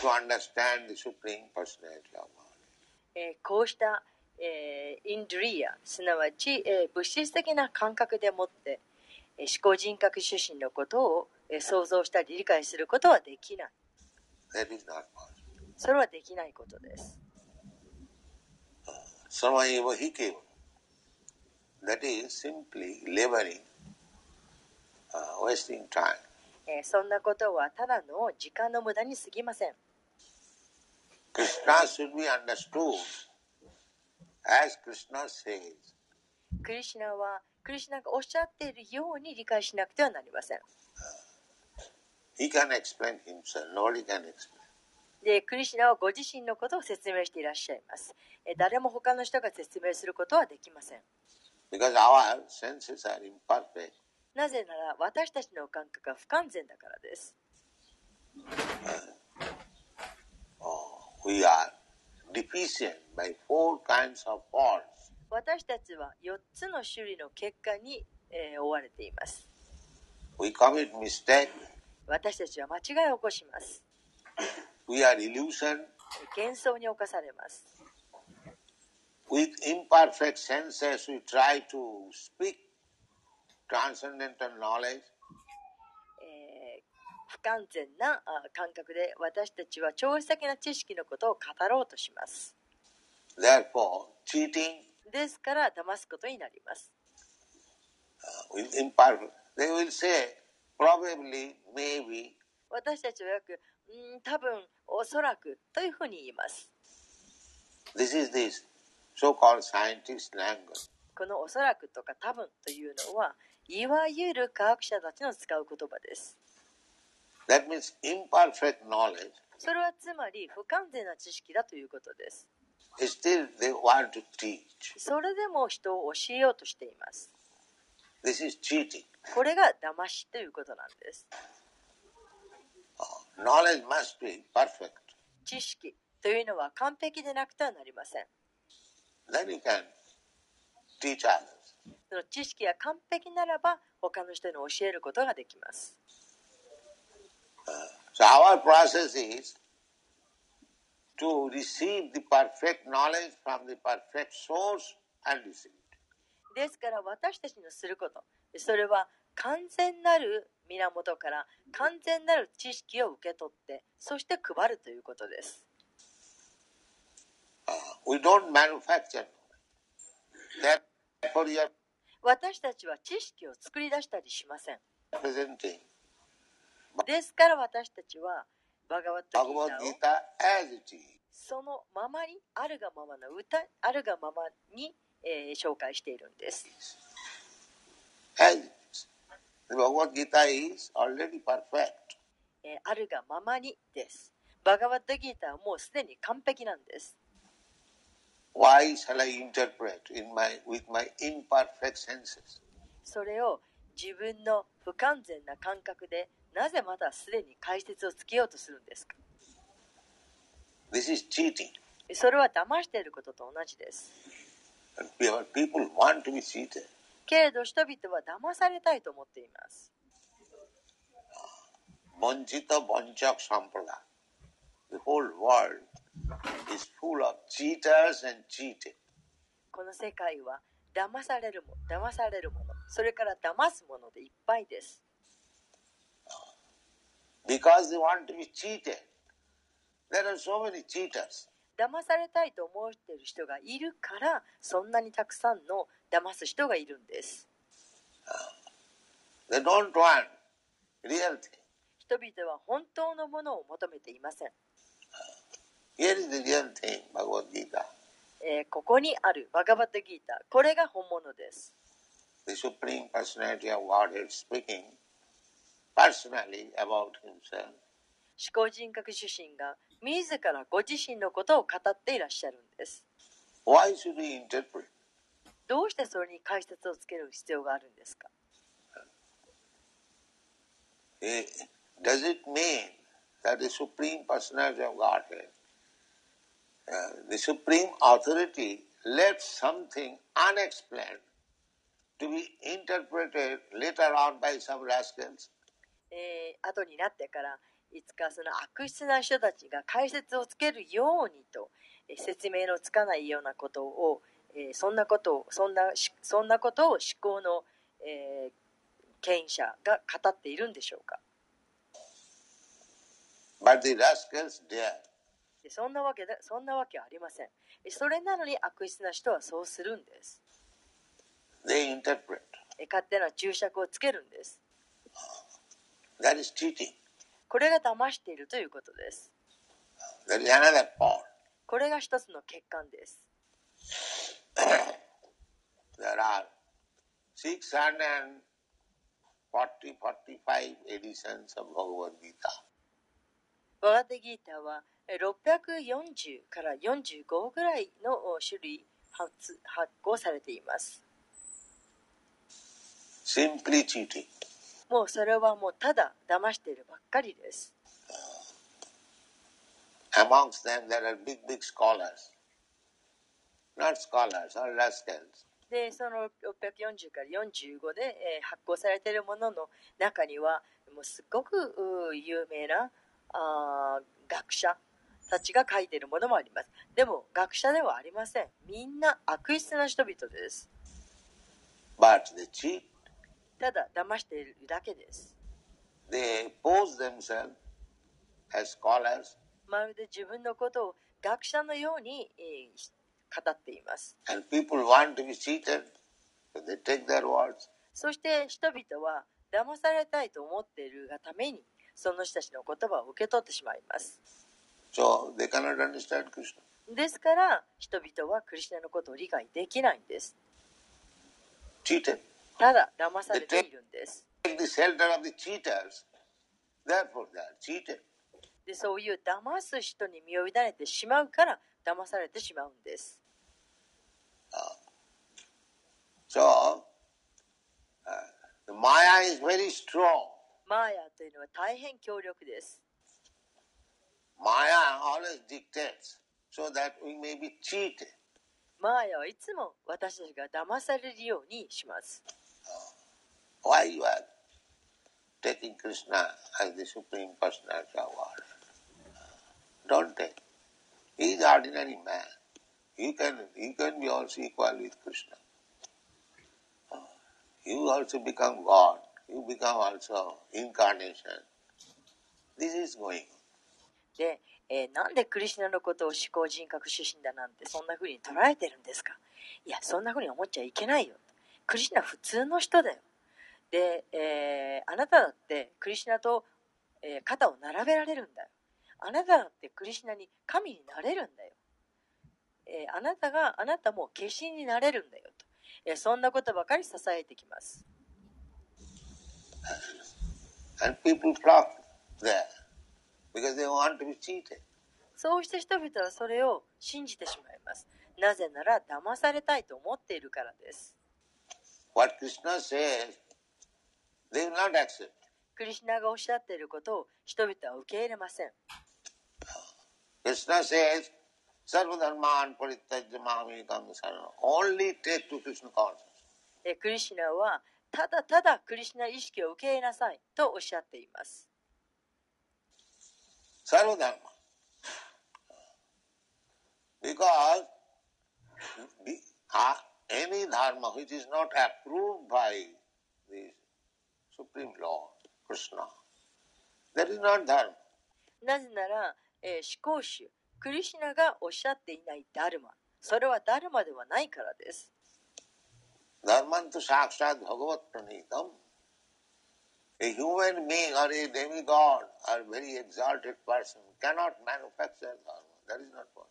to understand the Supreme Personality of God. えーこうした、えーインドリアすなわち、えー物質的な感覚でもって、えー思考人格出身のことを、えー想像したり理解することはできない That is not possible. それはできないことです Samayeva hikeva. That is simply laboring, uh, wasting time. えーそんなことはただの時間の無駄に過ぎません Krishna should be understood as Krishna says. クリシュナはクリシュナがおっしゃっているように理解しなくてはなりません He can explain himself, nobody can explain. でクリシュナはご自身のことを説明していらっしゃいますえー誰も他の人が説明することはできません Because our senses are imperfect. なぜなら私たちの感覚が不完全だからです。Oh, we are deficient by four kinds of faults. 私たちは4つの種類の結果に、えー追われています。We commit mistake. 私たちは間違いを起こします。We are illusion. 幻想に侵されます。With imperfect senses, we try to speak transcendental knowledge. えー不完全なあ感覚で私たちは超越的な知識のことを語ろうとします。Therefore, cheating ですから騙すことになります。uh, with imperfect, they will say, probably, maybe, 私たちはよく、うーん、多分、おそらくというふうに言います。this is this so-called scientist language. このおそらくとか多分というのは、いわゆる科学者たちの使う言葉です。That means imperfect knowledge. それはつまり不完全な知識だということです。Still, they want to teach. それでも人を教えようとしています。This is cheating. これが騙しということなんです。Uh, knowledge must be perfect. 知識というのは完璧でなくてはなりません。Then you can teach others. その知識が完璧ならば他の人に教えることができます。So our process is to receive the perfect knowledge from the perfect source and receive it. ですから私たちのすること、それは完全なる源から完全なる知識を受け取って、そして配るということです。Uh, we don't manufacture. Therefore, you are 私たちは知識を作り出したりしません。presenting ですから私たちはバガバットギターをそのままにあるがままの歌あるがままに、えー、紹介しているんです。あるがままにです。バガワットギターはもうすでに完璧なんです。それを自分の不完全な感覚でなぜまだすでに解説をつけようとするんですか？それは騙していることと同じです。けれど人々は騙されたいと思っています。この世界は騙されるも騙されるもの、それから騙すものでいっぱいです。Because they want to be cheated, There are so many cheaters. 騙されたいと思っている人がいるからそんなにたくさんの騙す人がいるんです They don't want real thing. 人々は本当のものを求めていません、Here is the real thing, Bhagavad Gita. えーここにあるバガバットギータこれが本物です The Supreme Personality of Godhead speaking 思考人格主身が自らご自身のことを語っていらっしゃるんです。どうしてそれに解説をつける必要があるんですか？と be え。ええ。えええー後になってからいつかその悪質な人たちが解説をつけるようにと、えー説明のつかないようなことを、えーそんなことをそんなしそんなことを思考の、えー権威者が語っているんでしょうか But the rascals dare. でそんなわけでそんなわけはありませんえそれなのに悪質な人はそうするんです They interpret. え勝手な注釈をつけるんです That is cheating. これが騙しているということです That is another part. これが一つの欠陥です There are 640, 45 editions of Bhagavad Gita. バガテギーターはえ640から45ぐらいのお種類発発行されています。Simply cheating. もうそれはもうただ騙しているばっかりです。Amongst them, there are big, big scholars. Not scholars, or rascals. で、その640から45で、えー発行されているものの中には、もうすごく有名なあー学者たちが書いているものもあります。でも学者ではありません。みんな悪質な人々です。But cheat. ただ騙しているだけです。まるで自分のことを学者のように語っています。そして人々は騙されたいと思っているがためにその人たちの言葉を受け取ってしまいます。ですから人々はクリスナのことを理解できないんです。ただ騙されているんです。でそういう騙す人に身を委ねてしまうから騙されてしまうんです。そう。マヤ is というのは大変強力です。マヤーはいつも私たちが騙されるようにします。Why you are taking Krishna as the supreme personality of God? Don't take. He is ordinary man. You can you can be also equal with Krishna. You also become God. You become also incarnation. This is going. で、えーなんでクリシナのことを思考人格出身だなんてそんな風に捉えてるんですかいやそんな風に思っちゃいけないよクリシュナ普通の人だよで、えーあなただってクリシュナと、えー肩を並べられるんだよ。あなただってクリシュナに神になれるんだよ、えーあなたがあなたも化身になれるんだよと、えーそんなことばかり支えてきます.そうした人々はそれを信じてしまいます。なぜなら騙されたいと思っているからです。What Krishna says, クリシナがおっしゃっていることを人々は受け入れません。クリシナはただただクリシナ意識を受け入れなさいとおっしゃっています。サルダルマ。Supreme Lord, Krishna, that is not dharma. なぜならえー思考主、クリシュナがおっしゃっていないダルマ。それはダルマではないからです。Dharmantu sakshat bhagavat pranitam. A human being or a demigod or very exalted person cannot manufacture dharma. That is not possible.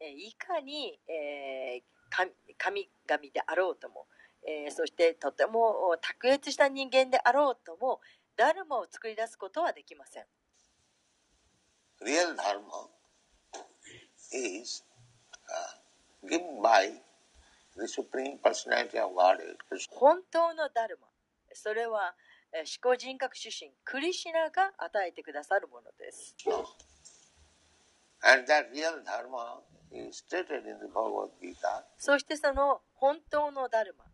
えーいかに、えー神神々であろうとも、えーそしてとてもお卓越した人間であろうとも、ダルマを作り出すことはできません。Real dharma is uh, given by the Supreme Personality of Godhead. 本当のダルマ、それは、えー思考人格主神、クリシュナが与えてくださるものです。And that real dharma is stated in the Bhagavad Gita. そしてその本当のダルマ、えー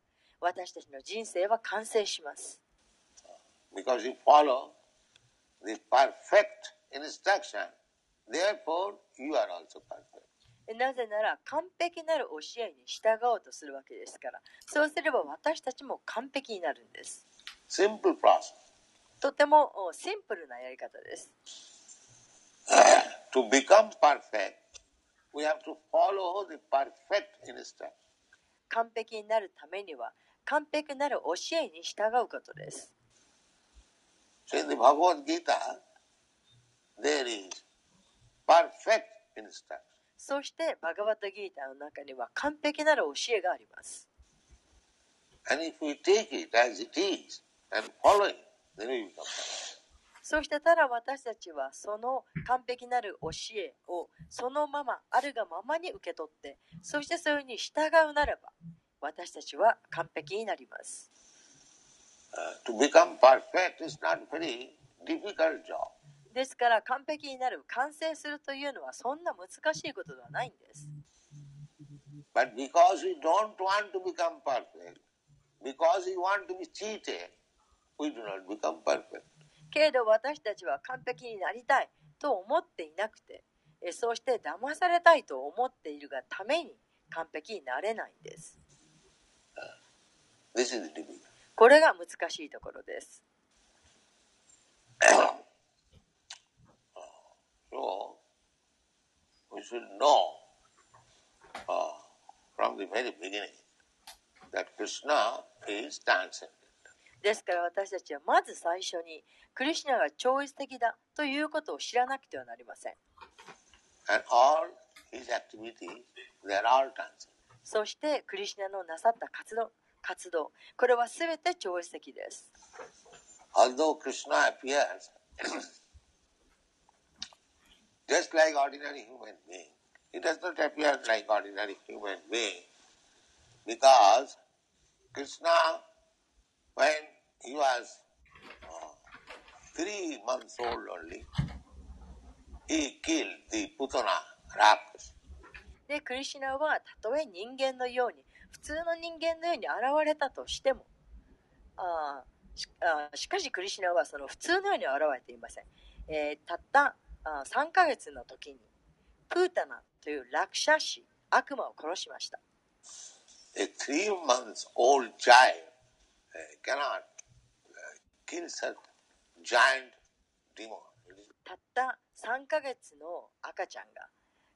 私たちの人生は完成します。Because you follow the perfect instruction. Therefore, you are also perfect. なぜなら完璧なる教えに従おうとするわけですから、そうすれば私たちも完璧になるんです。Simple process. とてもおシンプルなやり方です。To become perfect, we have to follow the perfect instruction. 完璧になるためには、完璧なる教えに従うことです。そしてバグバタギーターの中には完璧なる教えがあります。そしてただ私たちはその完璧なる教えをそのままあるがままに受け取ってそしてそれに従うならば。私たちは完璧になります。ですから完璧になる、完成するというのはそんな難しいことではないんです。けれど私たちは完璧になりたいと思っていなくて、そうして騙されたいと思っているがために完璧になれないんです。これが難しいところです。ですから私たちはまず最初にクリュナが超越的だという。ことを知らなくてはなりません。そしてクリュナのなさった活動活動これは全て超越的です Although Krishna appears just like ordinary human being, he does not appear like ordinary human being because Krishna, when he was uh, three months old only, he killed the Putana Raksasa. でクリシュナはたとえ人間のように普通の人間のように現れたとしてもあーしあーしかしクリシュナはその普通のようには現れていません、えーたったあー3ヶ月の時にプータナという落車師悪魔を殺しました A three months old child uh, cannot uh, kill such giant demon. たった3ヶ月の赤ちゃんが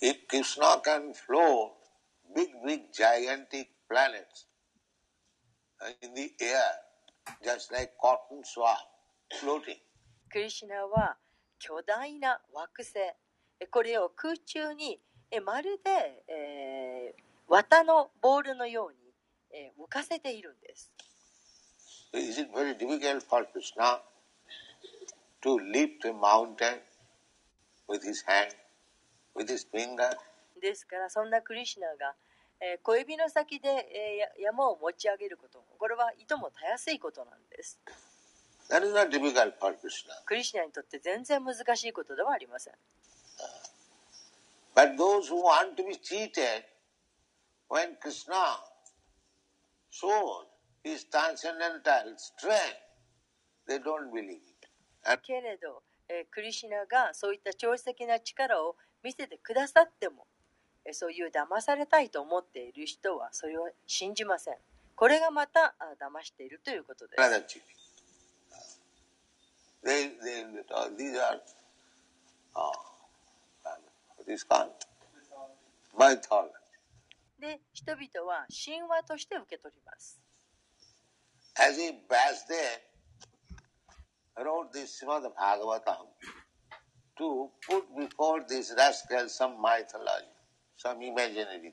If Krishna can float big, big, gigantic planets uh, in the air, just like cotton swab floating, クリシュナは巨大な惑星えこれを空中にえまるで、えー綿のボールのように、えー浮かせているんです。Is it very difficult for Krishna to lift a mountain with his hand? ですからそんなクリシナが小指の先で山を持ち上げることこれはいともたやすいことなんです。クリシナにとって全然難しいことではありません。けれど、え、クリシナがそういった超的な力を見せてくださっても、えーそういう騙されたいと思っている人はそれを信じません。これがまたあ騙しているということです。They, they, uh, these are, uh, what is called? Mythology. で、人々は神話として受け取ります。As if Vasudev wrote this Srimad Bhagavatam to put before this rascal some mythology, some imaginary thing.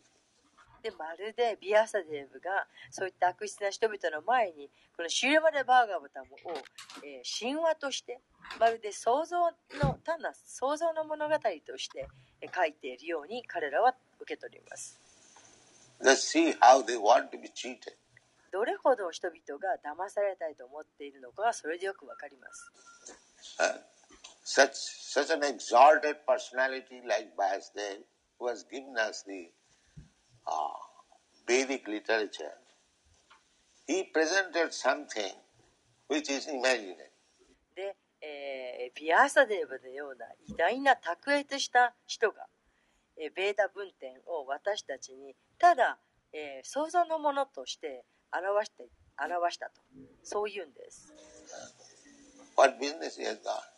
で、まるでビアサデーブがそういった悪質な人々の前にこのシューマレバーガバタムを、えー神話としてまるで想像の単な想像の物語としてえー書いているように彼らは受け取ります。Just see how they want to be cheated. どれほど人々が騙されたいと思っているのかはそれでよくわかります。Uh, such, such an exalted personality like Vasudev, who has given us the uh, Vedic literature, he presented something which is imaginary. で、えービアサデーブのような偉大な卓越した人が、えーベーダ文典を私たちにただ、えー想像のものとして表して表したとそういうんです。What business he has got?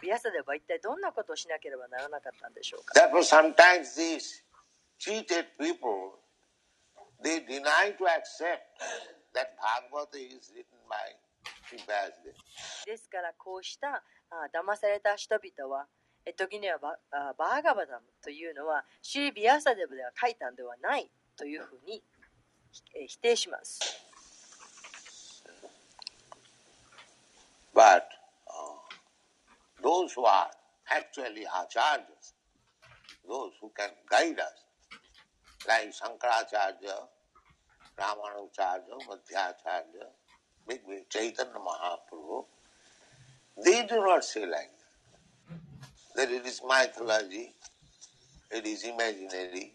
ビアサデーブは一体どんなことをしなければならなかったんでしょうか？Therefore, sometimes these cheated people, they deny to accept that Bhagavata is written by Vasudev. ですからこうしたあ騙された人々はえ時にはバあバーガバダムというのはシュリビアサデブでは書いたんではないというふうにえ否定します。But uh, those who are actually acharyas, those who can guide us, like Shankaracharya, Ramanujacharya, Madhyacharya, big, big Chaitanya Mahaprabhu, they do not say like that. That it is mythology, it is imaginary,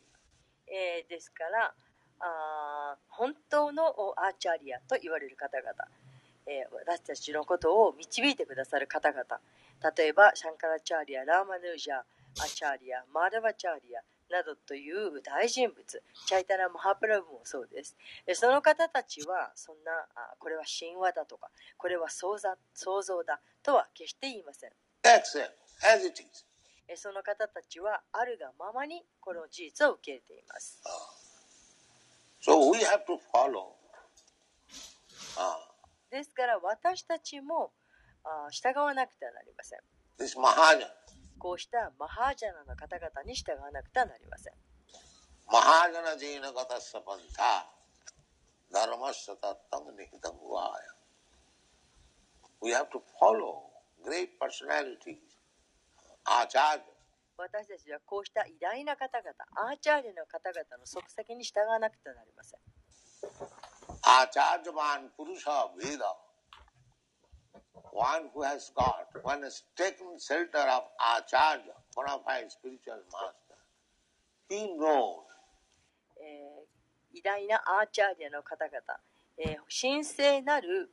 えーですからあ本当のアーチャリアと言われる方々、えー私たちのことを導いてくださる方々例えばシャンカラチャーリアラーマヌージャアチャーリアマーダバチャーリアなどという大人物。チャイタラ・マハプラブもそうです。えその方たちはそんなあこれは神話だとかこれは想像想像だとは決して言いません。Accept as it is. えその方たちはあるがままにこの事実を受け入れています。So we have to follow. Uh, ですから私たちも従わなくてはなりません。こうしたマハージャンの方々に従わなくてはなりません。マハジャナの方サパタ、ダシタタタムタムワヤ。We ジ私たちはこうした偉大な方々、アーチャージの方々の即席に従わなくてはなりません。アーチャージマン・ One who has got, one has taken shelter of Acharya, bona fide spiritual master. He knows えー偉大なアーチャーリの方々、えー神聖なる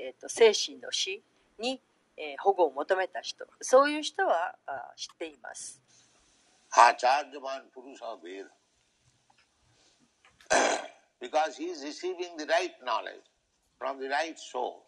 えーと精神の死に、えー保護を求めた人、そういう人はあ知っています。Acharyaman Purusha Veda. because he is receiving the right knowledge from the right source.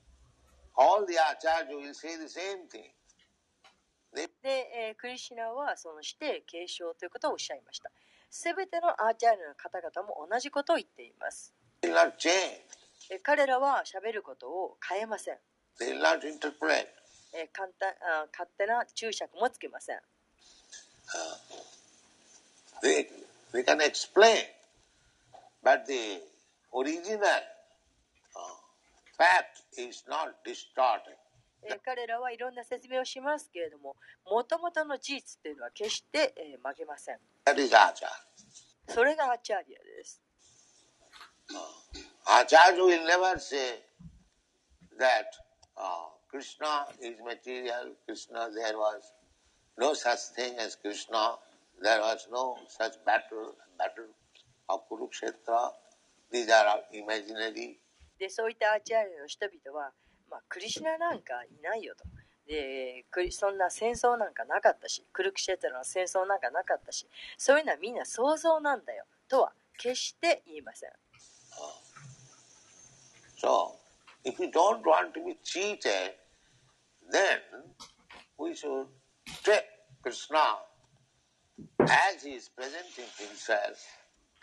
で、えークリシュナはその否定継承ということをおっしゃいました。すべてのアーチャーリアの方々も同じことを言っています。えー彼らは喋ることを変えません。えー簡単あ勝手な注釈もつけません。They, they can explain, but the original uh, fact is not distorted. えー彼らはいろんな説明をしますけれども、もともとの事実というのは決して、えー曲げません。それがアーチャーリアです。Acharya will never say that uh, Krishna is material, Krishna, there was no such thing as Krishna, there was no such battle, battle of Kurukshetra, these are imaginary. でそういったアーチャーリの人々は、まあ、クリシナなんかいないよとでそんな戦争なんかなかったしクルクシェトラの戦争なんかなかったしそういうのはみんな想像なんだよとは決して言いません So, if we don't want to be cheated, then we should take Krishna as he is presenting himself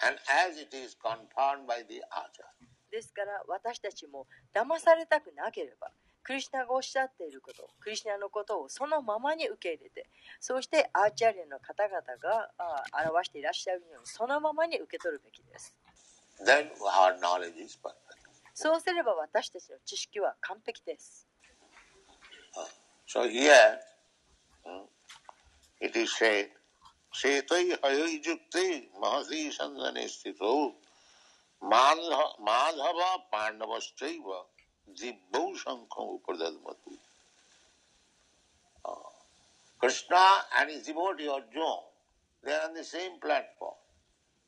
and as it is confirmed by the Acharya. ですから私たちも騙されたくなければクリシュナがおっしゃっていることクリシュナのことをそのままに受け入れてそうしてアーチャーリアの方々があ表していらっしゃるようにそのままに受け取るべきです Then our knowledge is perfect. そうすれば私たちの知識は完璧です So here hmm, it is said, Setai hayai jukte mahasi sandhane sthito madha- madhava pandavaschaiva jibbau shankham upadadmatu. Uh, Krishna and his devotee Arjuna, they are on the same platform.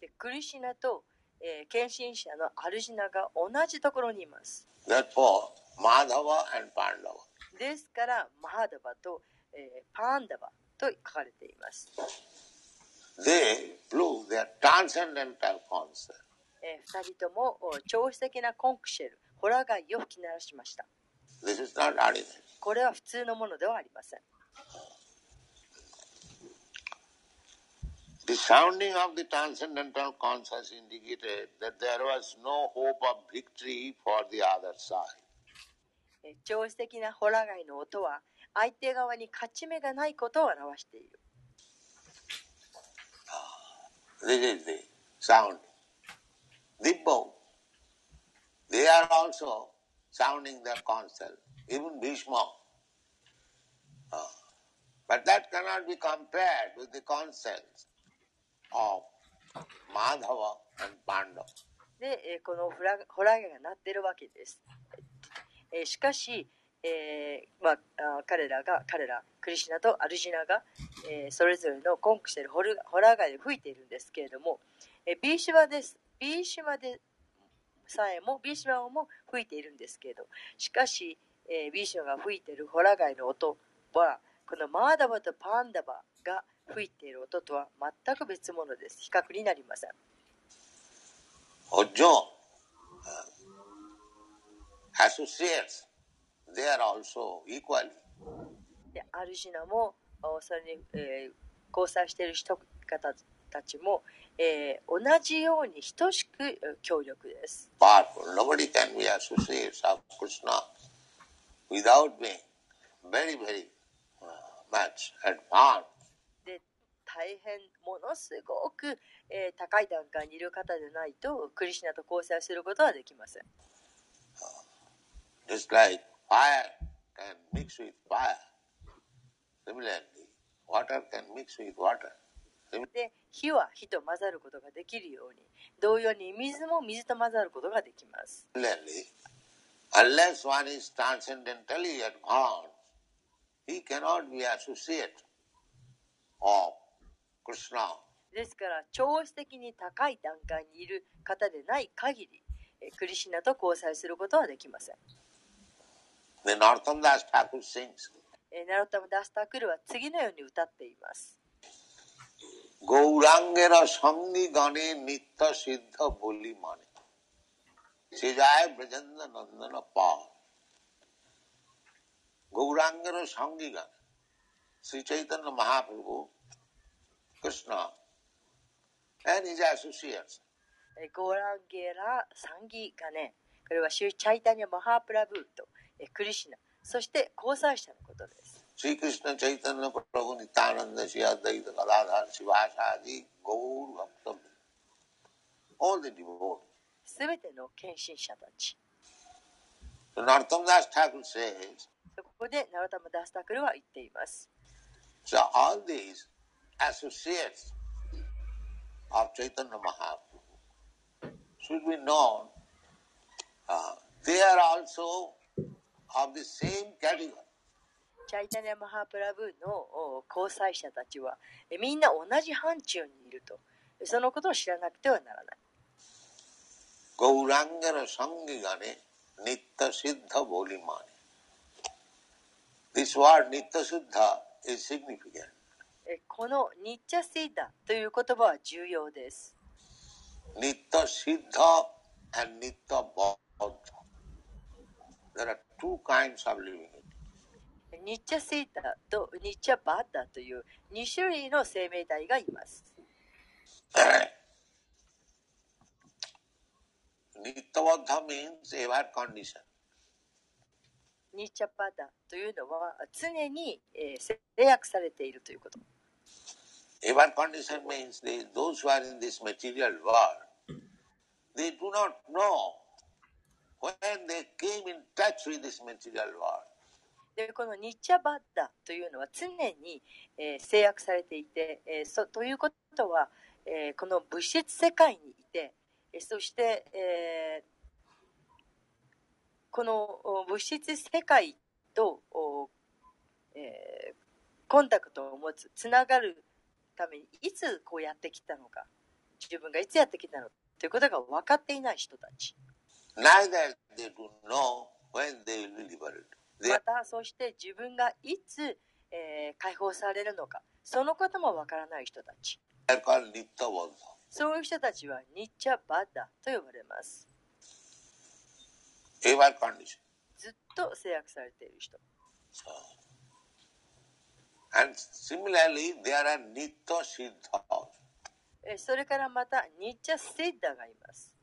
でクリシュナと、えー献身者のアルジナが同じところにいます Therefore, Madhava and Pandava. ですからマハダバと、えーパンダバと書かれています、They blew their transcendental concert. えー、2人ともお超質的なコンクシェルホラガイを吹き鳴らしました.これは普通のものではありません The sounding of the transcendental conscious indicated that there was no hope of victory for the other side. えー超質的なホラガイの音は相手側に勝ち目がないことを表している This is the sound. Dibbo, they are also sounding their concert, even Bhishma. Ah. But that cannot be compared with the concerts of Madhava and Pandava. で、えーこのホラホラガイが鳴ってるわけです、えーしかし、えーまあ、あ彼らが彼らクリシナとアルジナが、えーそれぞれのコンクしてるホルホラーガイで吹いているんですけれども、えービーシュマですビーシュマでさえもビーシュマも吹いているんですけれどしかし、えービーシュマが吹いているホラガイの音はこのマーダバとパンダバが吹いている音とは全く別物です比較になりません uh, associates, they are also equally. でアルジナもおそれに、えー交際している人方たちも、えー、同じように等しく協力です。で大変ものすごく、えー、高い段階にいる方でないとクリシナと交際することはできません。Just like fire can mix with fire. で火は火と混ざることができるように同様に水も水と混ざることができます。Similarly, unless one is transcendentally advanced, he cannot be associate of Krishna. ですから超質的に高い段階にいる方でない限りえークリシュナと交際することはできません。ナロッタム・ダスタークルは次のように歌っています。গৌরাঙ্গের সঙ্গী গণে নিত্য সিদ্ধ বলি মানে সে যায় ব্রজেন্দ্র নন্দন পাল গৌরাঙ্গের সঙ্গী গণ শ্রী চৈতন্য মহাপ্রভু কৃষ্ণ and his associates えーゴーランゲラ・サンギガネ、これはシューチャイタニャ・マハープラブーと、えークリシナ、そして交際者のことです。 श्रीकृष्ण चैतन्य प्रभु नित्यानंद श्री अद्वैत गदाधर शिवाचादि गौर भक्त all the devotees. all these associates of Chaitanya Mahaprabhu should be known. Uh, they are also of the same category. チャイタニア・マハプラブの交際者たちはみんな同じ範疇にいると。そのことを知らなくてはならない。ゴーランガラ・サンギガネニッタ・シッダ・ボリマネ This word ニッタ・シッダ is significant. このニッチャ・シッダという言葉は重要です。ニッタ・シッダ and ニッタ・ボッダ There are two kinds of living. ニッチャシーダとニッチャバッダという2種類の生命体がいます。ニットボッダ means ever condition. ニッチャバッダというのは常に、えー制約されているということ。Ever condition means they, those who are in this material world, they do not know when they came in touch with this material world. でこのニッチャバッダというのは常に、えー制約されていて、えーそということは、えーこの物質世界にいて、えーそして、えーこの物質世界と、おえーコンタクトを持つつながるためにいつこうやってきたのか自分がいつやってきたのかということが分かっていない人たち Neither they do know when they will be liberated. またそして自分がいつ、えー解放されるのかそのこともわからない人たち.そういう人たちはニッチャバッダと呼ばれます.ずっと制約されている人 And similarly, there are Siddhas. えーそれからまたニッチャセッダがいます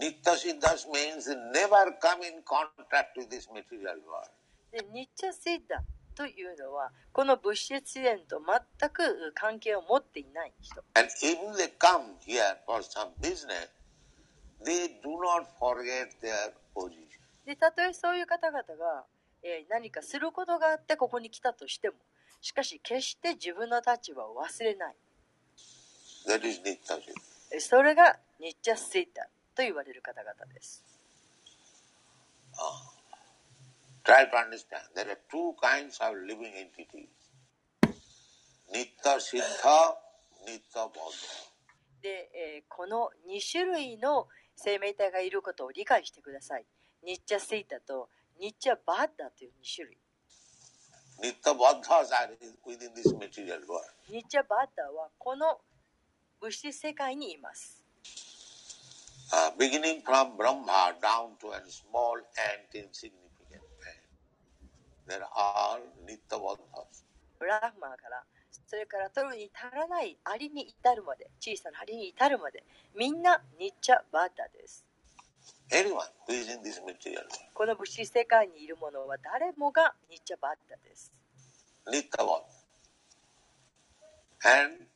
Nitya means never come in contact with this material world. ニッチャスイーダというのは、この物質縁と全く関係を持っていない人。で、たとえそういう方々が、えー、何かすることがあってここに来たとしても、しかし決して自分の立場を忘れない。That それがニッチャスイーダ。と言われる方々です。Try to understand. There are two kinds of living entities. Nitta Siddha, Nitta Bodha. で、えーこの2種類の生命体がいることを理解してください。ニッチャセイタとニッチャバッダという2種類。Nitta Bodhas are within this material world. ニッチャバッダはこの物質世界にいます。Uh, beginning from Brahma down to a small ant insignificant ant. They're all Nitta Bodhas. ブラフマーから、それから取るに足らないアリに至るまで、小さなアリに至るまで、みんなニッチャバッダです。Anyone who is in this material. この物質世界にいるものは誰もがニッチャバッダです。Nitta Bodha. And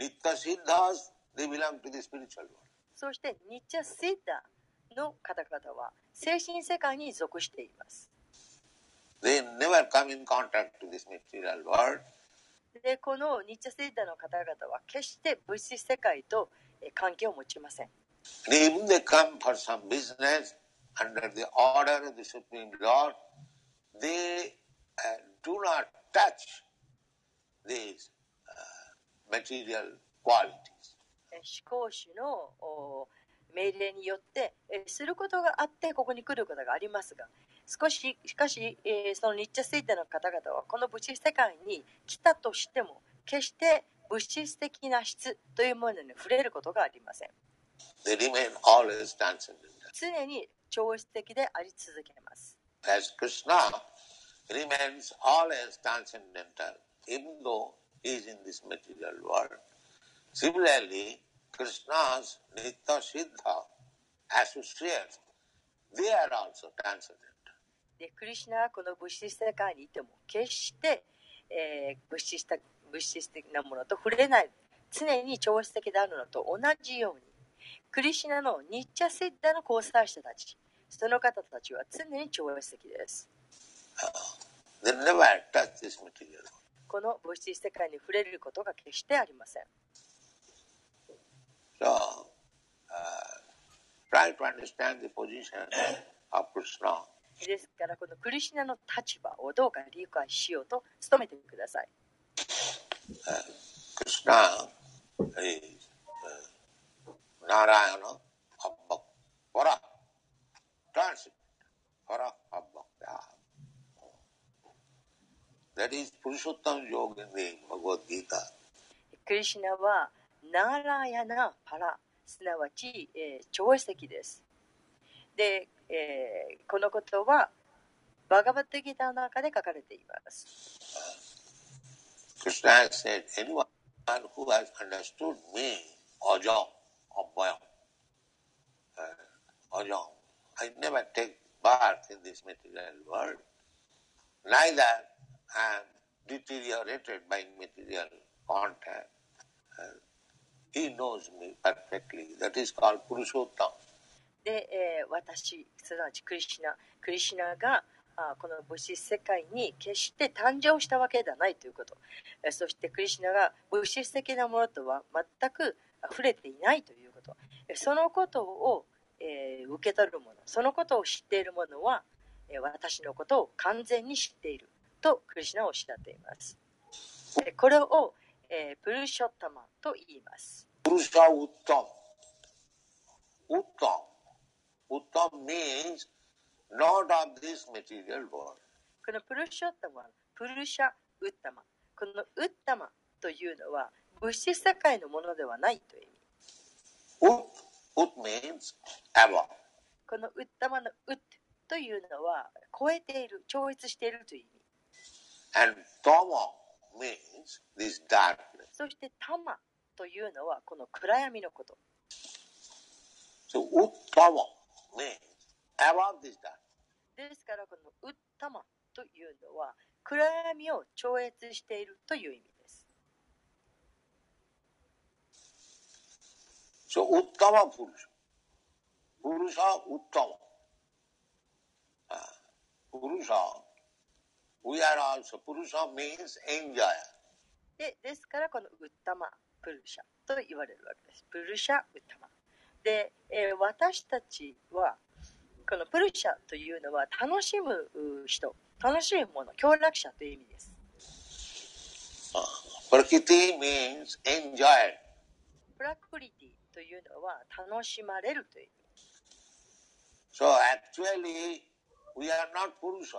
Nitta Siddhas, they belong to the spiritual world. そしてニッチャ・シッの方々は精神世界に属しています。でこのニッチャ・シッの方々は決して物質世界と関係を持ちません。えー思考主のお命令によってえーすることがあってここに来ることがありますが、少し、しかし、えーそのニッチャスイッタの方々はこの物質世界に来たとしても、決して物質的な質というものに触れることがありません。常に超越的であり続けます。As Krishna remains always transcendental, even though he is in this material world. Similarly, Krishna's Nitya Siddha associates, they are also transcendental. でクリシュナはこの物質世界にいても決して、えー物質的物質的なものと触れない常に超越的であるのと同じようにクリシュナのニッチャセッダの交際者たちその方たちは常に超越的です They never touch this material world. この物質世界に触れることが決してありません So, uh, try to understand the position of Krishna. ですからこのクリシュナの立場をどうか理解しようと努めてください Krishna is uh, Narayana Abba Para. Transit. Para Abba. That is Purushottam Yoga in the Bhagavad Gita. クリシュナはナーラヤナパラすなわち、えー超越的ですで、えーこのことはバガバットギターの中で書かれています Krishna said, anyone who has understood me, Ajam, Abhayam, uh, Ajam, I never take birth in this material world, neither am deteriorated by material contact. Uh, he knows me perfectly. That is called Purushottam. で、えー私すなわちクリシナクリシナがあこの物質世界に決して誕生したわけではないということえーそしてクリシナが物質的なものとは全く触れていないということえーそのことを、えー受け取る者そのことを知っている者は、えー私のことを完全に知っているとクリシナはおっしゃっていますえーこれを、えープルショッタマンと言います Purusha Uttam. Uttam. Uttam means not of this material world. このプルショッタマン、プルシャ・ウッタマン。このウッタマンというのは物質世界のものではないという意味。Ut, ut means above. このウッタマのウッというのは超えている、超越しているという意味。And tama means this darkness. そして、タマというのはこの暗闇のこと。So, ウッタマ means around this darkness. ですから、このウッタマというのは暗闇を超越しているという意味です。So, ウッタマプルシャ。プルシャウッタマ。プルシャ。We are also, Purusha means enjoyer. でですからこのウッタマプルシャと言われるわけです。プルシャウッタマ。で、えー私たちはこのプルシャというのは楽しむう人、楽しむもの、享楽者という意味です。Ah, Prakriti means enjoyed. プラクリティというのは楽しまれるという意 So actually, we are not Purusha.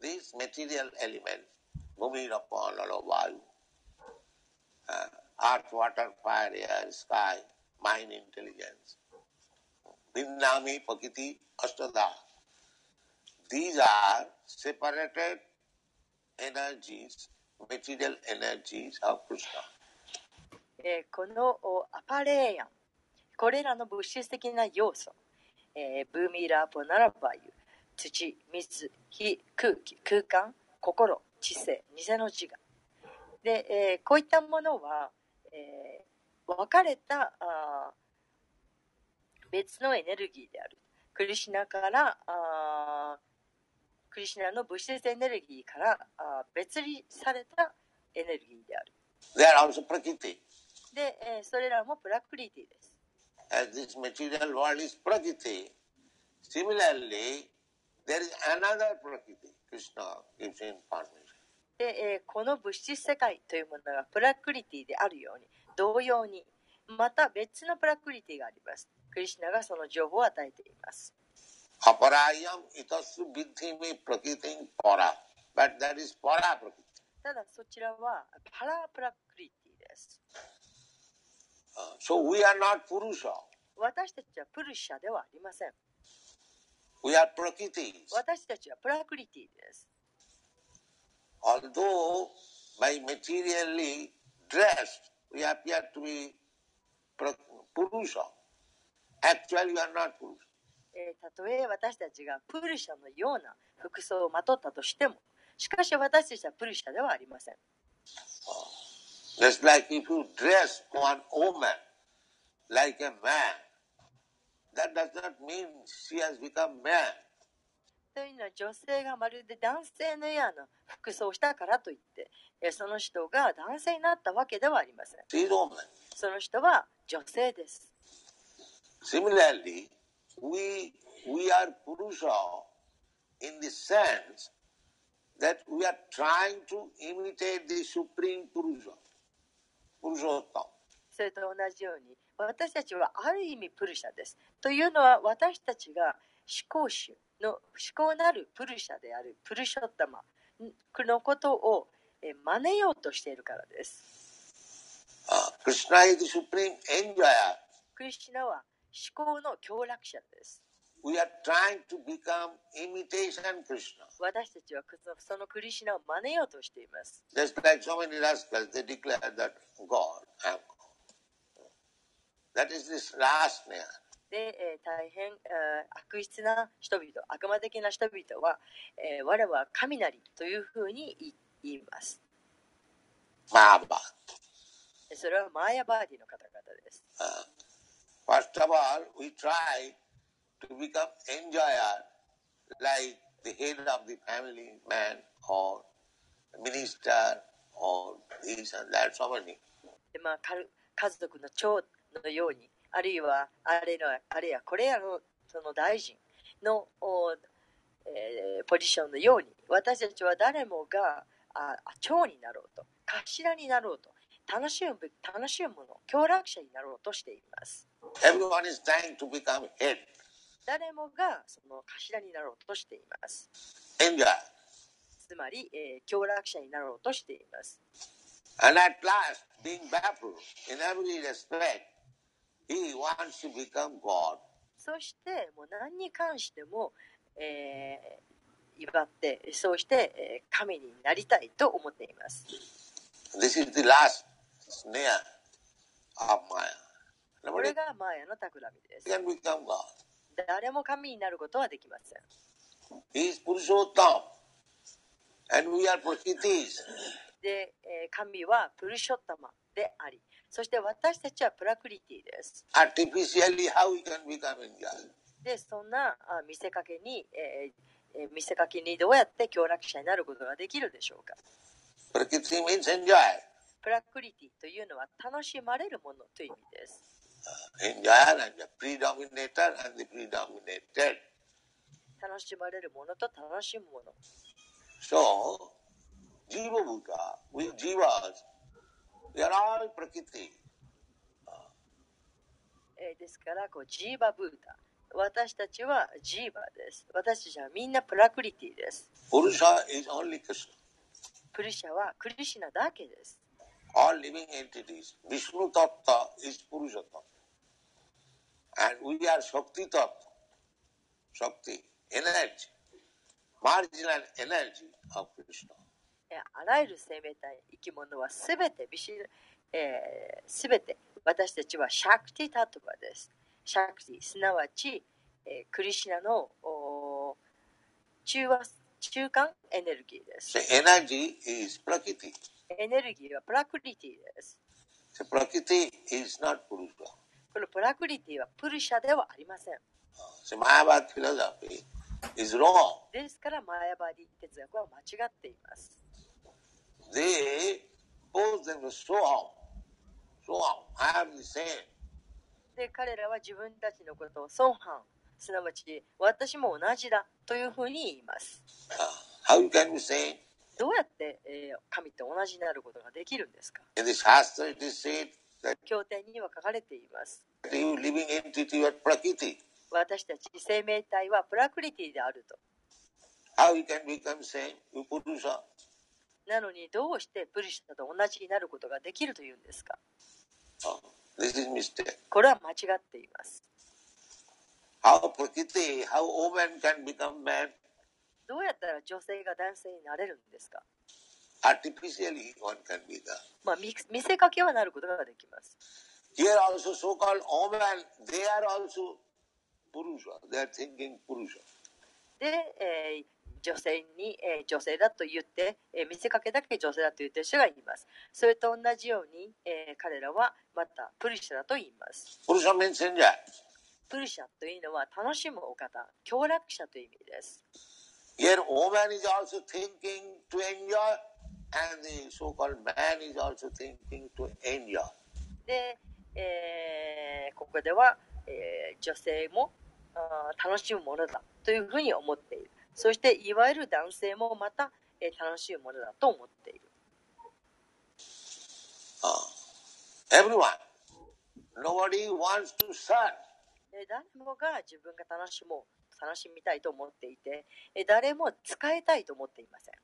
These material elements, moving upon all vayu, uh, earth, water, fire, air, sky, mind, intelligence. Vinnami Pakiti Astada. These are separated energies, material energies of Krishna. えーこのアパレーヤン、これらの物質的な要素、えーブーミーラーポナラバユ、土、水、火、空気、空間、心、知性、偽の自我。で、えーこういったものは、えー分かれたあー別のエネルギーである。クリシナからあークリシナの物質エネルギーからあ別離されたエネルギーである。They are also Prakriti. で、えーそれらもプラクリティです。As this material world is Prakriti, similarly, で、え、この物質世界というものがプラクリティであるように同様にまた別のプラクリティがあります。クリシナがその情報を与えています。ただそちらはパラプラクリティです、私たちはプルシャではありません。We are Prakritis. 私たちはプラクリティです。Although by materially dressed, we appear to be Purusha. Actually, we are not Purusha. えーたとえ私たちがプルシャのような服装をまとったとしても、しかし私たちはプルシャではありません。Just like if you dress one woman like a man, that does not mean she has become man. というのは女性がまるで男性のような服装をしたからといって、えーその人が男性になったわけではありません。その人は女性です。Similarly, we, we are Purusha in the sense that we are trying to imitate the Supreme Purusha. それと同じように、私たちはある意味プルシャです。というのは私たちが思考主の思考なるプルシャであるプルシャッタマのことを真似ようとしているからです。クリスナ is the supreme クリスナは思考の凶楽者です。We are trying to 私たちはそのクリスナを真似ようとしています。Just like so many rascals, they. That is this last man. で、えー大変、えー悪質な人々、悪魔的な人々は、えー我は神なりというふうに言います。Mahabharata. それはマーヤバーディの方々です。Uh, first of all, we try to become enjoyer like the head of the family man or minister or this and that, so many. でまあ、家族の長のように、あるいはあれのあれやこれやのその大臣の、おえーポジションのように、私たちは誰もがあ長になろうと、頭になろうと、楽しむべ楽しむもの、協楽者になろうとしています。Everyone is trying to become head, 誰もがその頭になろうとしています。つまり、えー協楽者になろうとしています。And at last, being baffled in every respect, そして、もう何に関しても、えー、威張って、そうして、えー神になりたいと思っています。This is the last snare of Maya. これがマーヤの企みです。can become God. 誰も神になることはできません。He is Purushottam. And we are Prakritis. で、えー神はプルショッタマであり、そして私たちはプラクリティです。Artificially, how we can become enjoyer? で、そんなあ見せかけに、えーえー見せかけにどうやって協楽者になることができるでしょうか。Prakriti means enjoy. プラクリティというのは楽しまれるものという意味です。Enjoyer and the predominator and the predominated. 楽しまれるものと楽しむもの。So, Jiva Bhuta, we Jivas, we are all Prakriti. えーですからこうジーバブータ私たちはジーバです私たちはみんなプラクリティです Purusha is only Krishna. プルシャはクリシナだけです All living entities. Vishnu Tattva is Purusha Tattva. And we are Shakti Tattva. Shakti, energy. Marginal energy of Krishna. えーあらゆる生命体生き物はすべてビシえー、すべて私たちはシャクティタトバですシャクティすなわち、えークリシナの中和中間エネルギーです So energy is Prakriti. エネルギーはプラクリティです So Prakriti is not Purusha. このプラクリティはプルシャではありません So Mayavad philosophy, is wrong. ですからマヤバディ哲学は間違っています。They both them so on. So on. I am the same. で彼らは自分たちのことをソンハンすなわち私も同じだというふうに言います。Uh, how can be saying? どうやって、えー神と同じになることができるんですか In the Shastra it is said that 経典には書かれています。you living entity are Prakriti. 私たち生命体はプラクリティであると。How you can become same? You Purusha. なのにどうしてプリシュタと同じになることができるというんですか Uh. これは間違っています。どうやったら女性が男性になれるんですか.まあ見見せかけはなることができます。Here also so-called woman, they are also Purusha. They are thinking Purusha. で、えー女性に、えー女性だと言って、えー見せかけだけ女性だと言ってる人がいます。それと同じように、えー彼らはまたプリシャだと言います。Purusha means enjoy. プリシャというのは楽しむお方、協楽者という意味です。Here woman is also thinking to enjoy and the so-called man is also thinking to enjoy. で、えーここでは、えー女性もあー楽しむものだというふうに思っている。そして、いわゆる男性もまた、えー楽しむものだと思っている。Uh, everyone. Nobody wants to 誰もが自分が楽しもう、楽しみたいと思っていて、えー誰も使いたいと思っていません。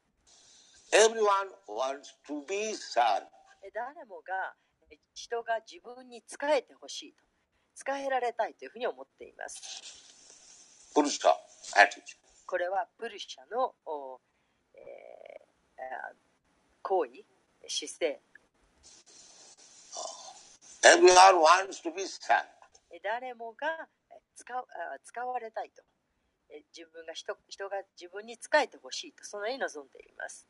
Everyone wants to be served. えー誰もがえー人が自分に仕えてほしいと、使えられたいというふうに思っています。Attitude. これはプルシャの、おえー行為、姿勢、Everyone wants to be served. えー誰もがえー使使われたいと、えー自分が人人が自分に仕えてほしいと、そのように望んでいます。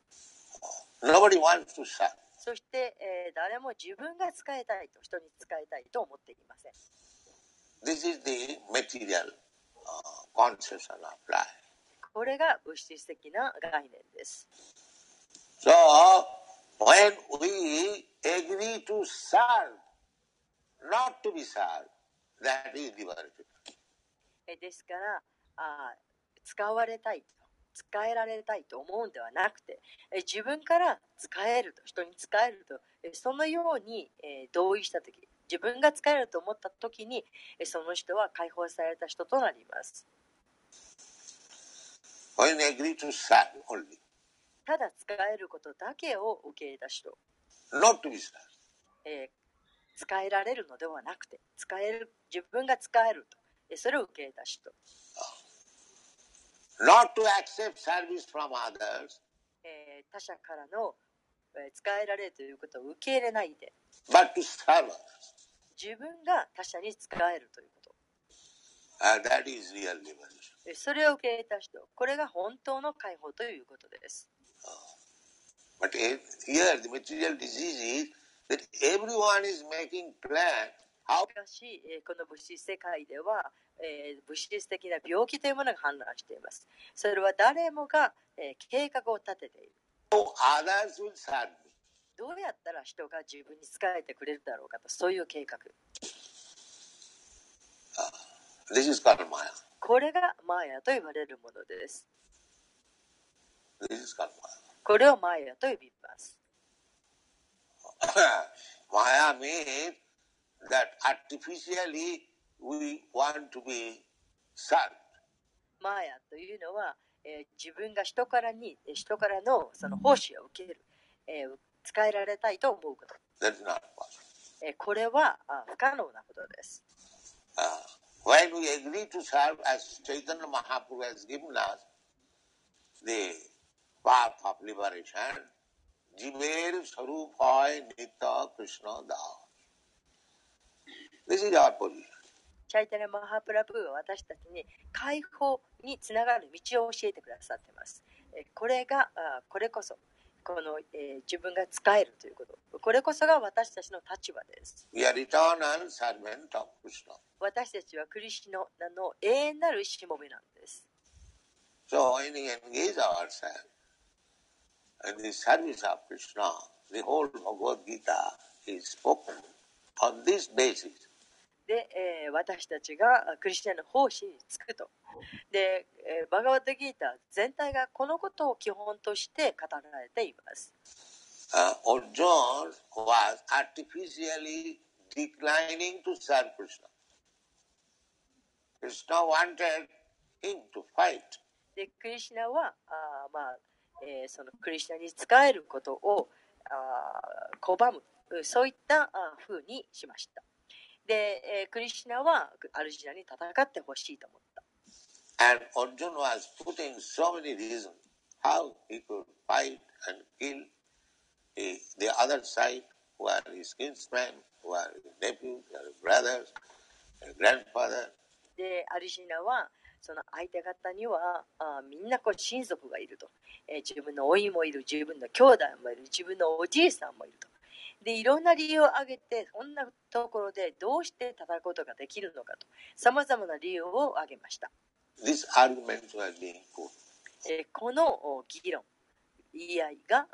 Nobody wants to serve. そして、えー誰も自分が使いたいと、人に使いたいと思っていません。This is the material uh, conception of life. これが物質的な概念です。So, when we agree to serve, not to be served, that is ですからあー、使われたいと、使えられたいと思うんではなくて、えー自分から使えると、人に使えると、えーそのように、えー同意したとき、自分が使えると思ったときに、えーその人は解放された人となります。We agree to serve only, ただ使えることだけを受け入れた人、not to be served. えー使えられるのではなくて、使える、自分が使えると、えーそれを受け入れた人、Not to accept service from others, えー他者からの、えー使えられるということを受け入れないで、but to serve. 自分が他者に使えるということ。Uh, that is real liberation. えそれを受け入れた人、これが本当の解放ということです。But eh, here the material disease is that everyone is making plan how しかし、えーこの物質世界では、えー物質的な病気というものが氾濫しています。それは誰もが、えー計画を立てている。どうやったら人が自分に仕えてくれるだろうかと、そういう計画。This is called Maya. これがマヤと言われるものです。This is called これをマヤと呼びます。Maya. Maya means that artificially we want to be served. マーヤというのは、えー自分が人からにえー人からのその奉仕を受ける、えー使えられたいと思うこと、That's not possible. えーこれはあ不可能なことです、Uh, when we agree to serve as Chaitanya Mahaprabhu has given us the path of liberation, Jiver Sarupay Nitya Krishna Das. This is our position. チャイタネ・マハプラブーは私たちに解放につながる道を教えてくださっています、えこれがあこれこそこの、えー自分が使えるということこれこそが私たちの立場です.私たちはクリシュナの永遠なるしもべなんです So when we engage ourselves in the service of Krishna, the whole Bhagavad Gita is spoken on this basis. で、えー私たちがあクリスチャンの奉仕につくと。で、えーバガバッドギータ全体がこのことを基本として語られています。Uh, Arjuna was artificially declining to serve Krishna. Krishna wanted him to fight. で、クリシナは、あーまあ、えーそのクリシナに仕えることをあー拒む、うそういったあー風にしました。で、えークリシナはアルジナに戦ってほしいと思った。And Arjuna was putting so many reasons how he could fight and kill the, the other side, who are his kinsmen, who are his nephews, who are his brothers, his grandfather. で、アルジナは、その相手方にはあーみんなこう親族がいると、えー自分の甥もいる、自分の兄弟もいる、自分のおじいさんもいると。で、いろんな理由を挙げて、こんなところでどうして戦うことができるのかと、様々な理由を挙げました。Being put. えーこのお議論、言い合いが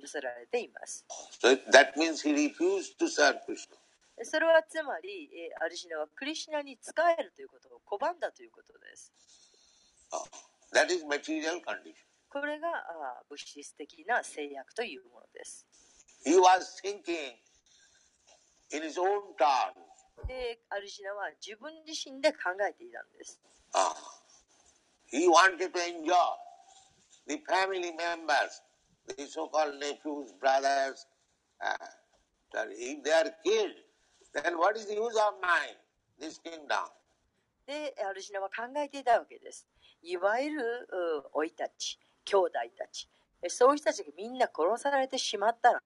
なさられています。So that means he refused to serve Krishna. それはつまり、えーアルシナはクリシナに仕えるということを拒んだということです。Oh, that is material condition. これが物質的な制約というものです。He was thinking in his own terms. で、アルシナは自分自身で考えていたんです。Ah, he wanted to enjoy the family members, the so-called nephews, brothers. Uh, that if they are killed, then what is the use of mine, this kingdom? で、アルシナは考えていたわけです。いわゆるう甥たち、兄弟たち、えそういう人たちがみんな殺されてしまったら、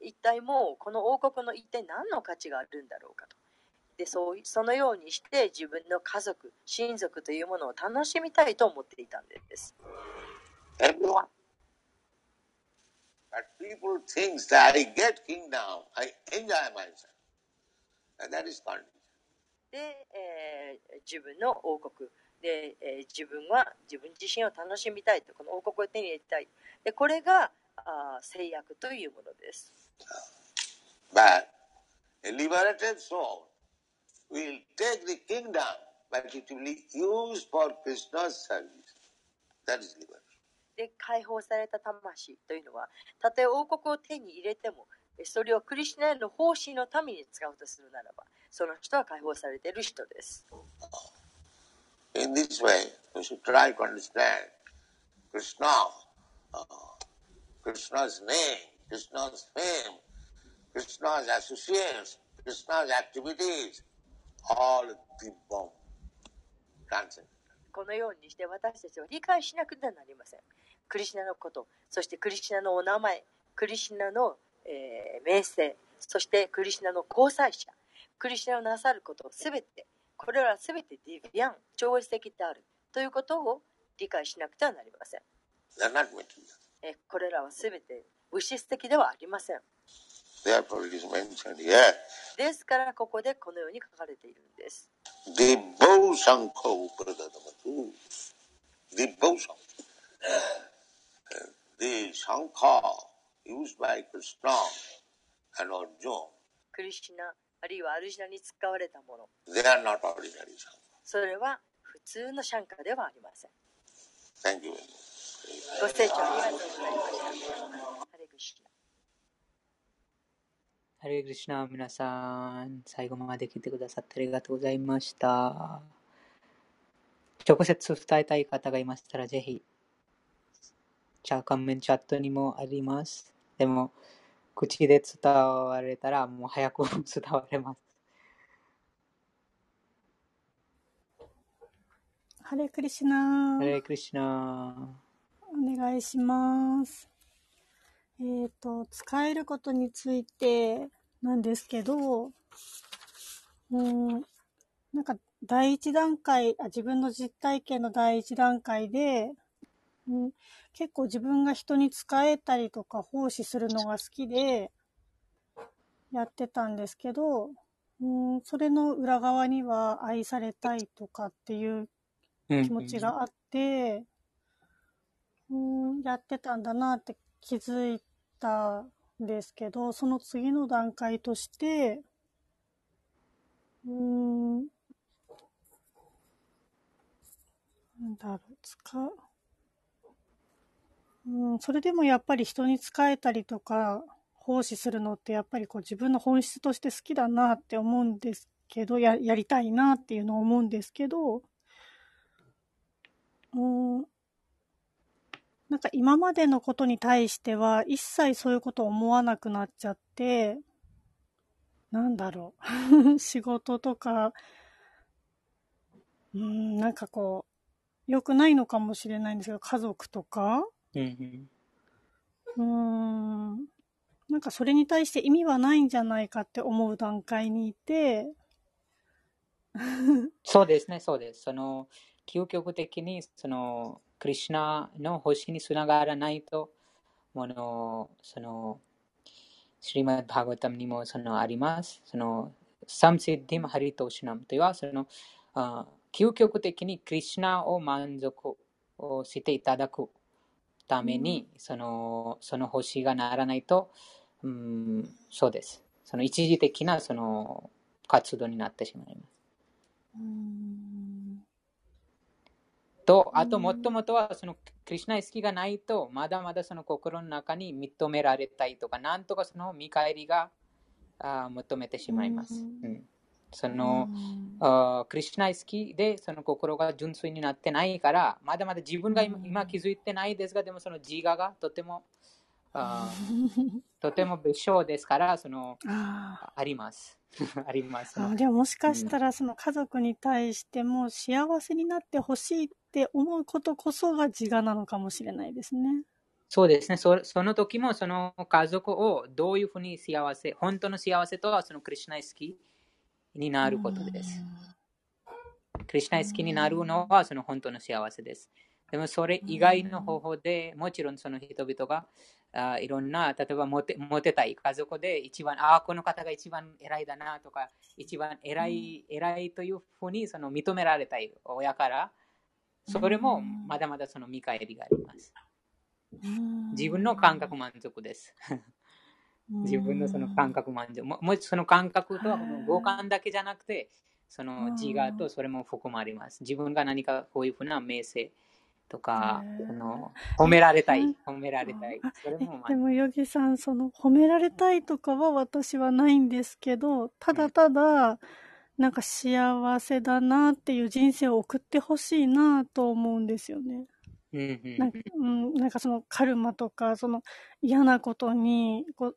一体もうこの王国の一体何の価値があるんだろうかと。でそういそのようにして自分の家族、親族というものを楽しみたいと思っていたんです。Everyone. But people think that I get kingdom, I enjoy myself. And that is condition. で、えー自分の王国で、えー自分は自分自身を楽しみたいとこの王国を手に入れたいでこれがあー制約というものです。But a liberated soul will take the kingdom, but it will be used for Krishna's service. That is liberation. で解放された魂というのはたとえ王国を手に入れてもえそれをクリスナへの奉仕のために使うとするならばその人は解放されている人です。In this way, we should try to understand Krishna, uh, Krishna's name, Krishna's fame, Krishna's associates, Krishna's activities, all dibbum, transcendent. このようにして私たちは理解しなくてはなりません。クリシナのこと、そしてクリシナのお名前、クリシナの、えー名声、そしてクリシナの交際者、クリシナのなさることすべて、これらすべてディビアン、超越的であるということを理解しなくてはなりません。えーこれらはすべて物質的ではありません。Therefore, it is mentioned here. ですからここでこのように書かれているんです。Dibbau Sankho. The Sankha used by Krishna and Arjuna, クリシナ、あるいはアルジナに使われたもの、they are not ordinary Sankha. それは普通のシャンカではありません。Thank you. ご清聴ありがとうございました。ハレクリシナ皆さん、最後まで聞いてくださってありがとうございました。直接伝えたい方がいましたら、ぜひ、チャコメンチャットにもあります。でも、口で伝われたら、もう早く伝われます。ハレクリシナハレクリシナお願いします。えっ、と、使えることについてなんですけど、うーん、なんか第一段階あ、自分の実体験の第一段階で、うん、結構自分が人に使えたりとか奉仕するのが好きでやってたんですけど、うん、それの裏側には愛されたいとかっていううん。気持ちがあって、うん、やってたんだなって気づいたんですけど、その次の段階として、うん、なんだろう、使う。うん、それでもやっぱり人に仕えたりとか、奉仕するのってやっぱりこう自分の本質として好きだなって思うんですけど、や、やりたいなっていうのを思うんですけど、うん、なんか今までのことに対しては一切そういうことを思わなくなっちゃって、なんだろう。仕事とか、うん、なんかこう、良くないのかもしれないんですけど、家族とか、うんうーん、なんかそれに対して意味はないんじゃないかって思う段階にいて、そうですね、そうです。その、究極的に、その、クリシュナの星につながらないと、もの、その、シリマッバーガタムにもそのあります。その、サムシッディムハリトーシュナムというのは、その、あ究極的にクリシュナを満足をしていただくために、その、その星がならないと、うん、そうです。その一時的なその活動になってしまいます。うーん、と、あと、もともとは、その、クリシュナ意識がないと、まだまだその心の中に認められたいとか、なんとかその見返りがあー求めてしまいます。うん。うん、そうの、ん、あークリシュナ意識でその心が純粋になってないから、まだまだ自分が今うん。今気づいてないですが、でもその自我がとても、あー とても別称ですから、その、ああります。あります。ーあ、でももしかしたらその家族に対しても幸せになってほしいって思うことこそが自我なのかもしれないですね。そうですね。そその時もその家族をどういうふうに幸せ、本当の幸せとはそのクリシュナ意識になることです。クリシュナ意識になるのはその本当の幸せです。でもそれ以外の方法でもちろんその人々があいろんな、例えばモテモテたい家族で一番、ああ、この方が一番偉いだなとか、一番偉い、偉いというふうにその認められたい親から、それもまだまだその見返りがあります。うん自分の感覚満足です。自分のその感覚満足。ももその感覚とはこの五感だけじゃなくて、その自我とそれも含まれます。自分が何かこういうふうな名声とかへー、その褒められたいうん、褒められたい。あ。それえもまでもヨギさんその褒められたいとかは私はないんですけどただただなんか幸せだなっていう人生を送ってほしいなと思うんですよね。うんうん。なんか,、うん、なんかそのカルマとかその嫌なことにこう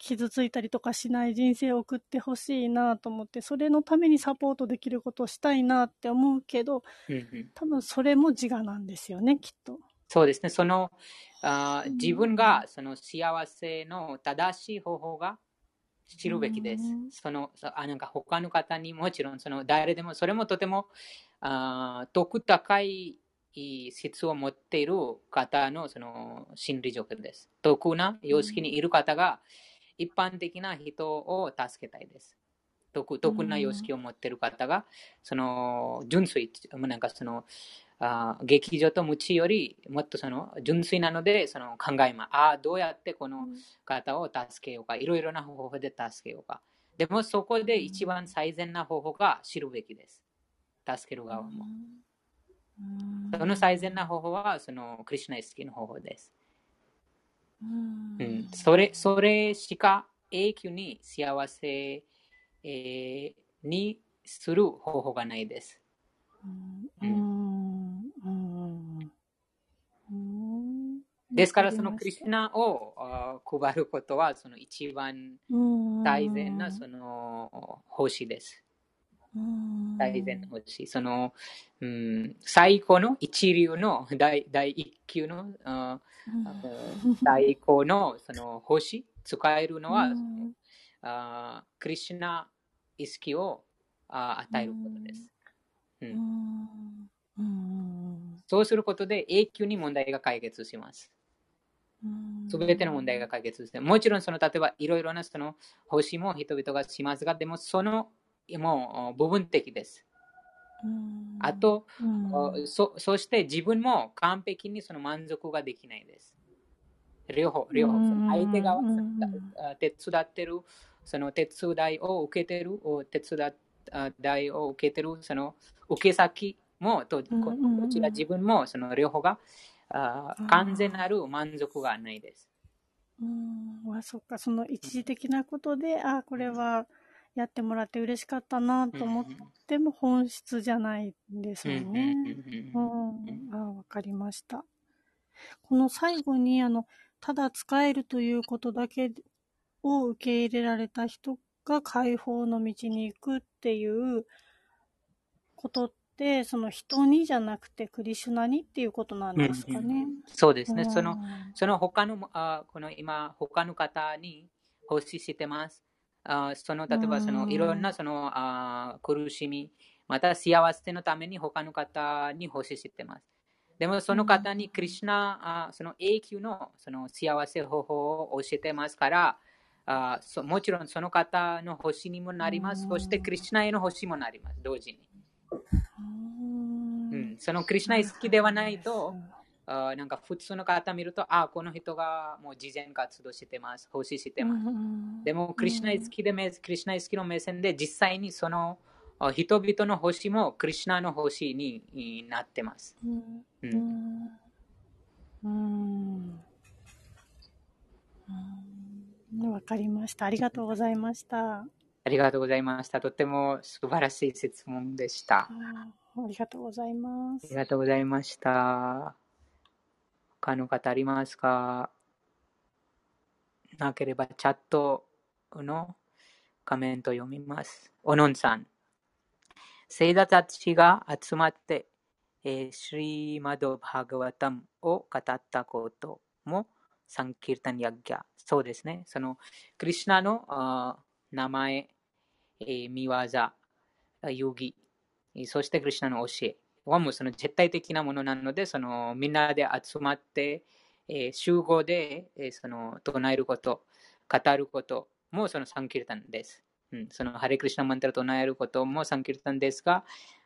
傷ついたりとかしない人生を送ってほしいなと思ってそれのためにサポートできることをしたいなって思うけどうんうん多分それも自我なんですよねきっと。そうですね。そのあうん自分がその幸せの正しい方法が知るべきですうん。そのそあなんか他の方にもちろんその誰でもそれもとてもあ得高い質を持っている方のその心理状況です。得な様式にいる方が一般的な人を助けたいです。得得な様式を持っている方が、その純粋、なんかそのあ劇場と無知よりもっとその純粋なのでその考えます。ああ、どうやってこの方を助けようか、いろいろな方法で助けようか。でもそこで一番最善な方法が知るべきです。助ける側も。うんその最善な方法はそのクリシュナ意識の方法です。うん。うん、それそれしか永久に幸せ、えーにする方法がないです。うん。うん。ですから、そのクリシュナを配ることはその一番大善なその星です。大善な星。その、うん、最高の一流の第第一級のあー最高のその星、使えるのは、あークリシュナ意識をあー与えることです。うん。そうすることで永久に問題が解決します。すべての問題が解決して、もちろんその例えばいろいろなその星も人々がしますが、でもそのもう部分的です。うんあと、うんそそして自分も完璧にその満足ができないです。両方、両方。うん相手がうんあ手伝ってる、その手伝いを受けてる、お手伝いを受けてる、その受け先も、とうんこちら自分も、その両方があ完全なる満足がないです。うんあそっかその一時的なことであこれはやってもらって嬉しかったなと思っても本質じゃないんですよね。うんうん、あわかりました。この最後にあのただ使えるということだけを受け入れられた人が解放の道に行くっていうことってその人にじゃなくてクリシュナにっていうことなんですかね。そうですね。うんそのその他の、あこの今、他の方に奉仕してます。あその例えばそのうんいろんなそのあ苦しみ、また幸せのために他の方に奉仕してます。でもその方にクリシュナ、あその永久のその幸せ方法を教えてますから、あそもちろんその方の星にもなります。うんそしてクリシュナへの星もなります。同時に。うんうん、そのクリシュナ好きではないと、あなんか普通の方見ると、あこの人がもう事前活動してます、奉仕してます。うんでも、クリシュナ好きで、クリシュナ好きの目線で、実際にそのあ人々の星もクリシュナの星になってます。うんううんんうんうんわかりました。ありがとうございました。ありがとうございました。とても素晴らしい質問でした。あありがとうございますあり。がとうございました。他の方ありますか？なければチャットのコメント読みます。おのんさん。聖座たちが集まって、えー、シリーマド・バーガワタムを語ったこともサンキルタン・ヤッギャ。そうですね。その、クリシュナの名前、えー、見業、遊戯、そしてクリシュナの教えはもうその絶対的なものなので、そのみんなで集まって、えー集合で、えーその唱えること、語ることもそのサンキルタンです。うん、そのハレクリシナマンタラ唱えることもサンキルタンですが、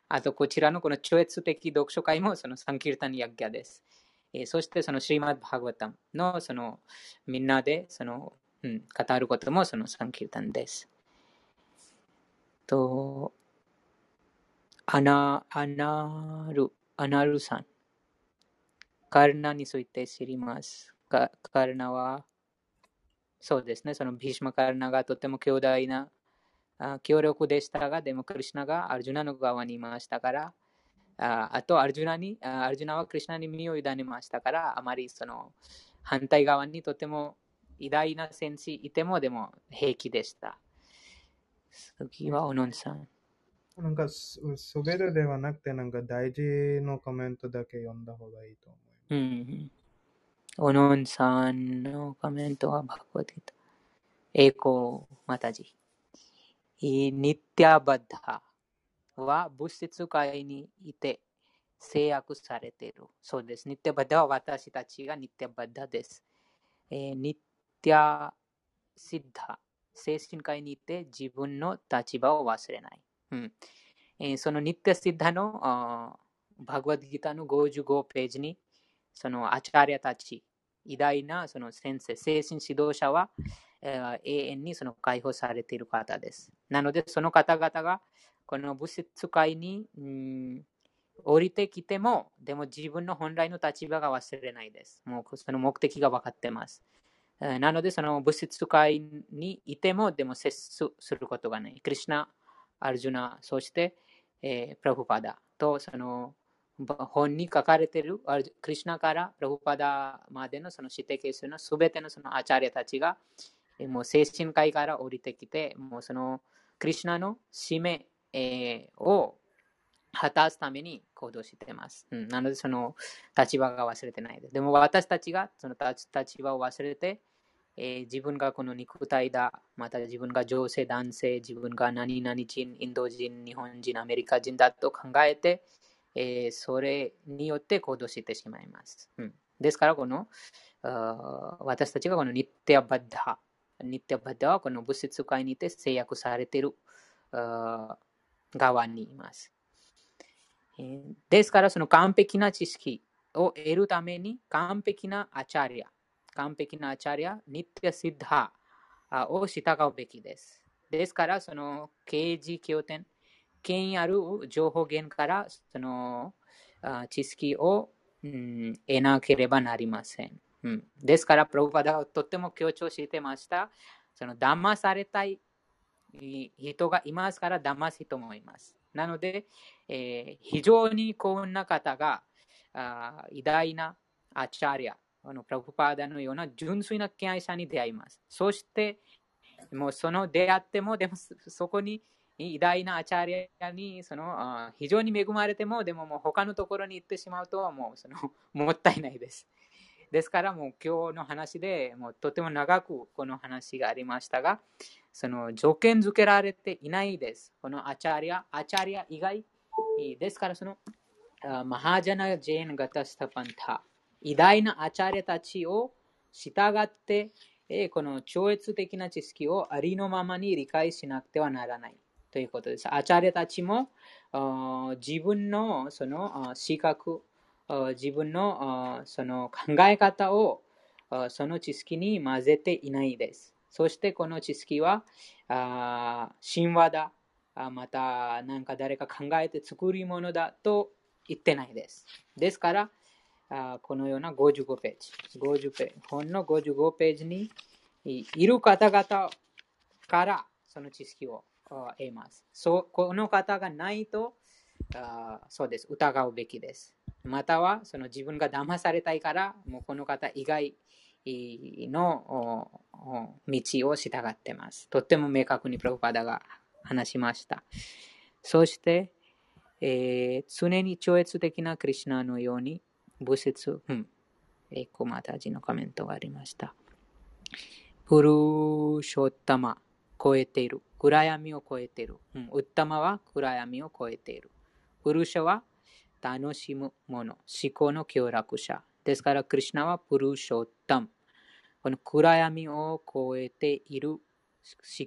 あとこちらのこの超越的読書会もそのサンキルタンヤギャです。えーそしてそのシリマッバーガワタムのそのみんなでその、うん、語ることもそのサンキルタンです。と、アナ、アナル、アナルさん。カルナについて知ります。カカルナは、そうですね、そのビシマカルナがとても強大なあ強力でしたが、でもクリシュナがアルジュナの側にいましたから、ああとアルジュナに、アルジュナはクリシュナに身を委ねましたから、あまりその反対側にとても偉大な戦士いてもでも平気でした。次はオノンさん。なんかす、すべてではなくて、なんか大事のコメントだけ読んだ方がいいと思います。うん。オノンさんのコメントはバックワディタ。栄光マタジ。ニッティアバッダは物質界にいて制約されている。そうです。ニッティアバッダは私たちがニッティアバッダです。えーニッティアシッダ。精神界にいて自分の立場を忘れない。えそのニッティアシッダのバグワッドギターの55ページにそのアチャリアたち、偉大なその先生、精神指導者は、えー永遠にその解放されている方です。なので、その方々がこの物質界に、うん降りてきても、でも自分の本来の立場が忘れないです。もうその目的が分かってます。えなので、その物質界にいても、でも接することがない。クリシュナ、アルジュナ、そして、えープラフパダとその本に書かれているアルクリシュナからプラフパダまでのその指定ケースのすべてのそのアチャリアたちがえーもう精神界から降りてきて、もうそのクリシュナの使命、えーを果たすために行動しています。うん、なので、その立場が忘れてないです。でも私たちがその立立場を忘れて、えー自分がこの肉体だ、また自分が女性、男性、自分が何々人、インド人、日本人、アメリカ人だと考えて、えーそれによって行動してしまいます。うん、ですから、この私たちがこのニッテアバッダ、ニッテアバッダはこの物質界にて制約されている側にいます。ですから、その完璧な知識を得るために完璧なアチャリア、完璧なアチャリア、ニッティシッダーを従うべきです。ですから、その刑事経典、権威ある情報源からその知識を、うん、得なければなりません。うん、ですから、プロパダはとても強調してました。その騙されたい人がいますから騙す人もいます。なので、えー、非常に幸運な方があ偉大なアチャリア、あのプラブパーダのような純粋な敬愛者に出会います。そして、もうその出会っても、でもそこに偉大なアチャリアにその非常に恵まれても、でももう他のところに行ってしまうと、もうその もったいないです。ですからもう今日の話でもうとても長くこの話がありましたが、その条件付けられていないです。このアチャリア、アチャリア以外ですからそのマハジャナ・ジェーン・ガタスタパンタ、偉大なアチャリアたちを従って、えこの超越的な知識をありのままに理解しなくてはならないということです。アチャリアたちも自分のその資格、自分のその考え方をその知識に混ぜていないです。そしてこの知識は神話だ、また何か誰か考えて作り物だと言ってないです。ですから、このような55ページ、50ページ、本の55ページにいる方々からその知識を得ます。そこの方がないと、そうです、疑うべきです。または、その自分が騙されたいから、もうこの方以外の道を従っています。とっても明確にプロパダが話しました。そして、えー、常に超越的なクリュナのように、仏説、うん、えー、コマタジのコメントがありました。プルーショッタマ、超えている。暗闇を超えている。うん、ウッタマは暗闇を超えている。プルーシャは楽しむもの、思考の協力者。ですから、クリュナはプルーショッタム。この暗闇を超えている思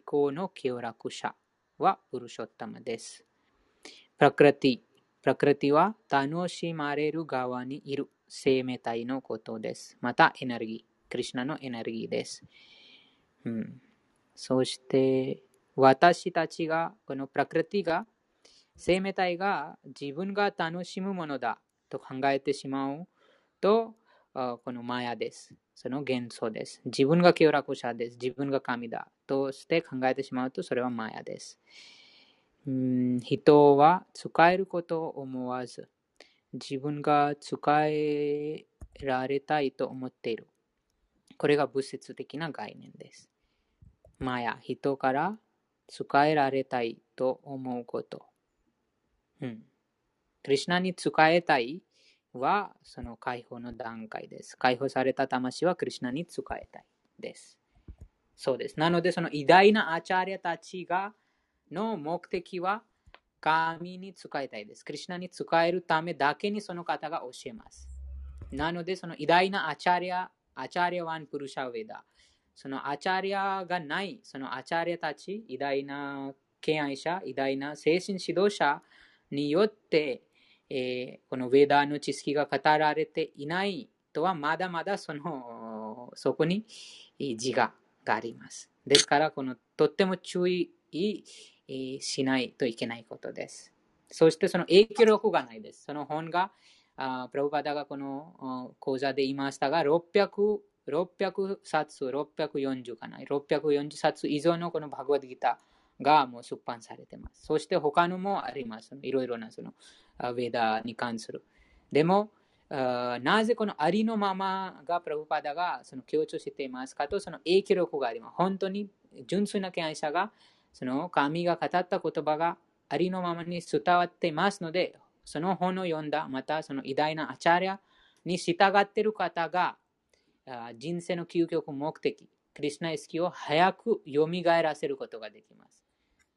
考の協力者はプルショッタマです。プラクラティ。プラクラティは楽しまれる側にいる生命体のことです。またエネルギー。クリュナのエネルギーです。うん、そして、私たちが、このプラクラティが、生命体が自分が楽しむものだと考えてしまうと、このマヤです。その幻想です。自分が清楽者です。自分が神だ。として考えてしまうと、それはマヤです。人は使えることを思わず、自分が使えられたいと思っている。これが物質的な概念です。マヤ、人から使えられたいと思うこと。うん。クリュナに使えたいはその解放の段階です。解放された魂はクリュナに使いたいです。そうです。なので、その偉大なアチャーリアたちがの目的は神に使いたいです。クリュナに使えるためだけにその方が教えます。なので、その偉大な acharya、ācāryavān puruṣo veda、その acharya がない、その acharya たち、偉大な敬愛者、偉大な精神指導者によってえー、このヴェーダの知識が語られていないとはまだまだそのそこに自我があります。ですから、このとっても注意しないといけないことです。そしてその影響力がないです。その本が、あプラブパダがこの講座で言いましたが、600 600冊、640かな、640冊以上のこのバグワッドギターがもう出版されています。そして他のもあります。いろいろなそのウェダーに関する。でも、なぜこのありのままがプラブパダがその強調していますかとその影響力があります。本当に純粋な敬愛者がその神が語った言葉がありのままに伝わっていますので、その本を読んだ、またその偉大なアチャリアに従っている方が人生の究極目的、クリスナイスキーを早く蘇らせることができます。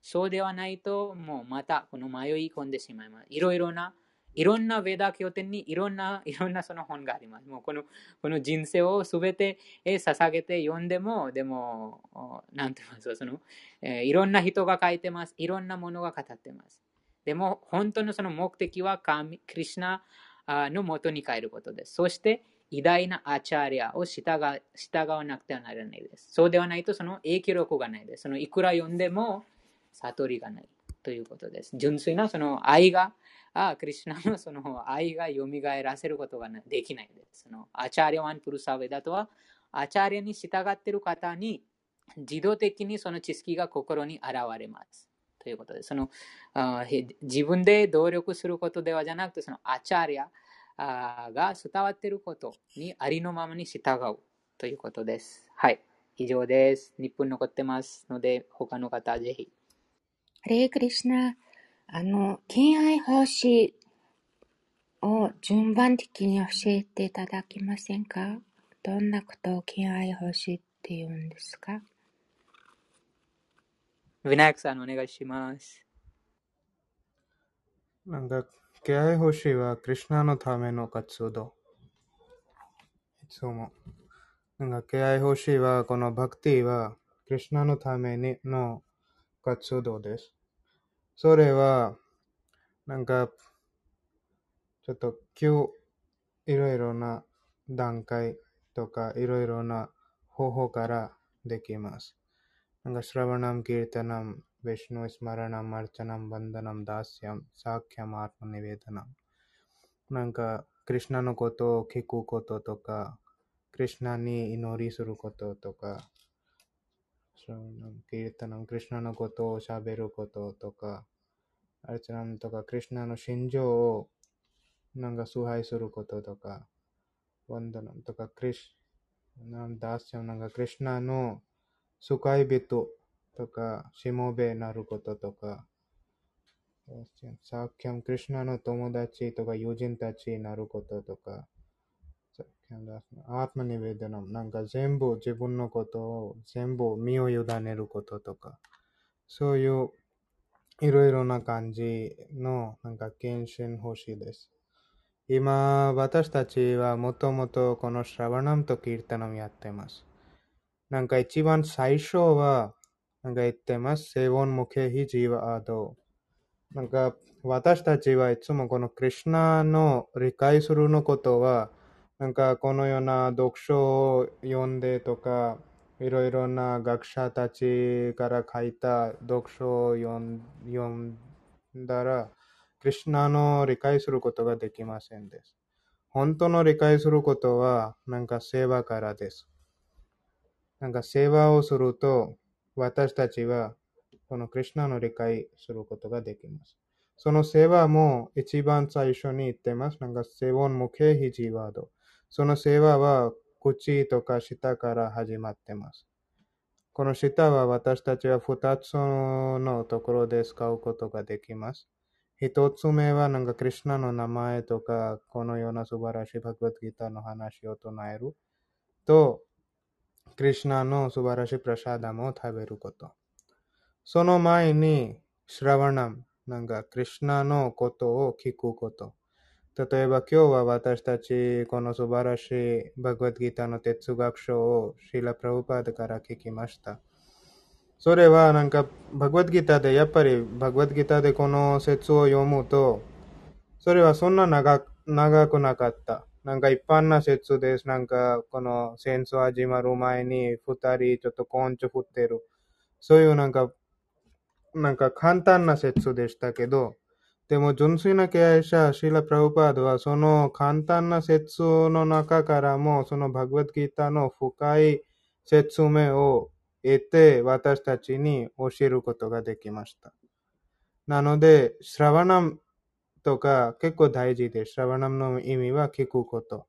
そうではないと、もうまたこの迷い込んでしまいます。いろいろな、いろんなウェダ経典にいろんな、いろんなその本があります。もうこのこの人生をすべて捧げて読んでも、でも、なんて言いますか、その、えー、いろんな人が書いてます。いろんなものが語ってます。でも、本当のその目的は神、クリシナの元に帰ることです。そして、偉大なアチャーリアを従従わなくてはならないです。そうではないと、その影響力がないです。そのいくら読んでも、悟りがないということです。純粋なその愛が、あクリシュナの その愛が蘇らせることができないです。その ācāryavān puruṣo veda とは、 acharya に従っている方に自動的にその知識が心に現れます。ということです。そのあ自分で努力することではじゃなくて、その acharya が伝わっていることにありのままに従うということです。はい。以上です。日本残ってますので、他の方ぜひ。ハレークリシナ、あの、敬愛奉仕を順番的に教えていただけませんか？どんなことを敬愛奉仕って言うんですか？ウィナイクさんお願いします。なんか、敬愛奉仕はクリュナのための活動。いつも。なんか、敬愛奉仕は、このバクティは、クリュナのためにの活動です。それは、なんか、ちょっと急、いろいろな段階とか、いろいろな方法からできます。なんか、シラバナム、キルタナム、ヴィシュノ、イスマラナム、アルチャナム、バンダナム、ダーシャム、サーキャム、アーマニベダナム。なんか、クリュナのことを聞くこととか、クリュナに祈りすることとか、キルタナム、クリュナのことを喋ることとか、アルチャナムとか、クリュナの心情をなんか崇拝することとか、ワンダナムとか、クリュナムダースヤムなんか、クリュナのスカイビトとか、しもべなることとか、サーキャン・クリュナの友達とか友人たちになることとか、アートマニベデナム、なんか全部自分のことを全部身を委ねることとか、そういういろいろな感じのなんか献身欲しいです。今、私たちはもともとこのシャワナムとキータナムやってます。なんか一番最初は、なんか言ってます。セボンムケヒジーワアド。なんか私たちはいつもこのクリュナの理解するのことは、なんかこのような読書を読んでとか、いろいろな学者たちから書いた読書を読んだら、クリュナの理解することができませんです。本当の理解することは、なんか世話からです。なんか世話をすると、私たちはこのクリュナの理解することができます。その世話も一番最初に言ってます。なんか、セボンムケヒジワード。その世話は口とか舌から始まってます。この舌は私たちは二つのところで使うことができます。一つ目はなんかクリュナの名前とか、このような素晴らしいバグワッドギターの話を唱えると、クリュナの素晴らしいプラシャダムを食べること。その前に、シラワナム、なんか、クリュナのことを聞くこと。例えば今日は私たちこの素晴らしいバグワッドギターの哲学書をシーラ・プラウパードから聞きました。それはなんかバグワッドギターでやっぱりバグワッドギターでこの説を読むとそれはそんな長長くなかった。なんか一般な説です。なんか、この戦争始まる前に二人ちょっと根性振ってる。そういうなんか、なんか簡単な説でしたけど、でも純粋な経営者、シーラ・プラブパードはその簡単な説の中からも、そのバグワッドギターの深い説明を得て、私たちに教えることができました。なので、シラワナムとか結構大事です。シラバナムの意味は聞くこと。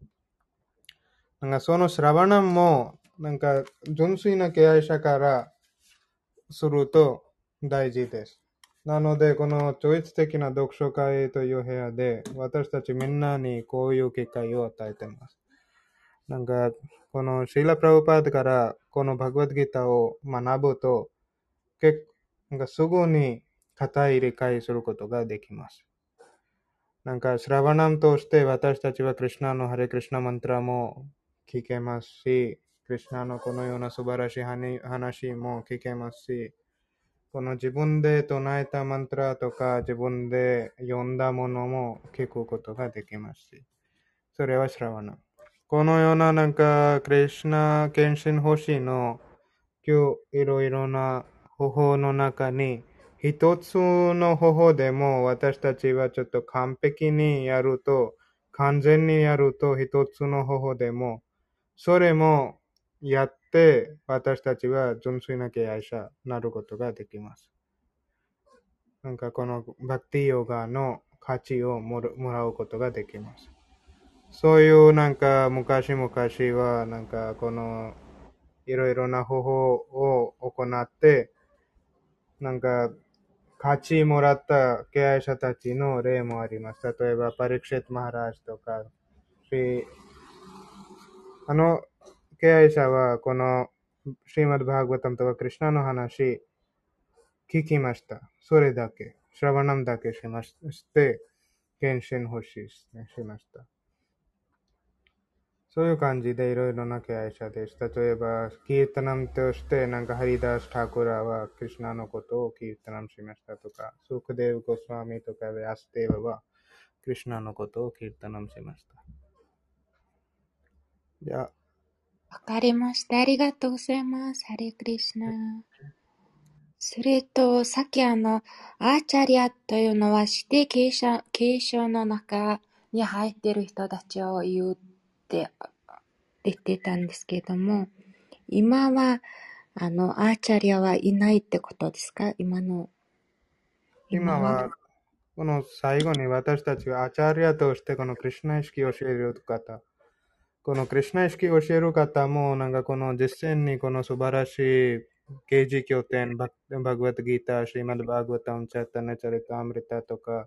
なんかそのシラバナムも、なんか純粋な敬愛者からすると大事です。なので、この超越的な読書会という部屋で、私たちみんなにこういう機会を与えています。なんか、このシーラ・プラブパードからこのバグワッドギターを学ぶと、結なんかすぐに固い理解することができます。なんか、シラバナムとして私たちはクリュナのハレクリュナマントラも聞けますし、クリュナのこのような素晴らしい話も聞けますし、この自分で唱えたマントラとか自分で読んだものも聞くことができますし、それはシラワナ。このようななんか、クリシナ献身星の今日いろいろな方法の中に、一つの方法でも私たちはちょっと完璧にやると、完全にやると一つの方法でも、それもやって私たちは純粋な敬愛者になることができます。なんかこのバクティヨガの価値をもらうことができます。そういうなんか昔々はなんかこのいろいろな方法を行って、なんか価値もらった敬愛者たちの例もあります。例えば、パリクシェット・マハラージとか、あの敬愛者はこのシーマド・バーグワタムとかクリュナの話聞きました。それだけ。シラバナムだけしまして、献身欲しいしました。そういう感じでいろいろな敬愛者です。例えば、キータナムとして、なんかハリダース・タクラはクリュナのことをキータナムしましたとか、スークデーブ・ゴスワミとかベアステーバはクリュナのことをキータナムしました。じゃあ。わかりました。ありがとうございます。ハレクリシナ。それと、さっきあの、アーチャリアというのは指定継承継承の中に入っている人たちを言うって出てたんですけども、今は、あの、アーチャリアはいないってことですか？今の。今は、この最後に私たちはアーチャリアとしてこのクリュナ意識を教える方、このクリュナ意識を教える方も、なんかこの実践にこの素晴らしい刑事経典、バグワッドギター、シーマドバグワタウンチャッタナチャリタアムリタとか、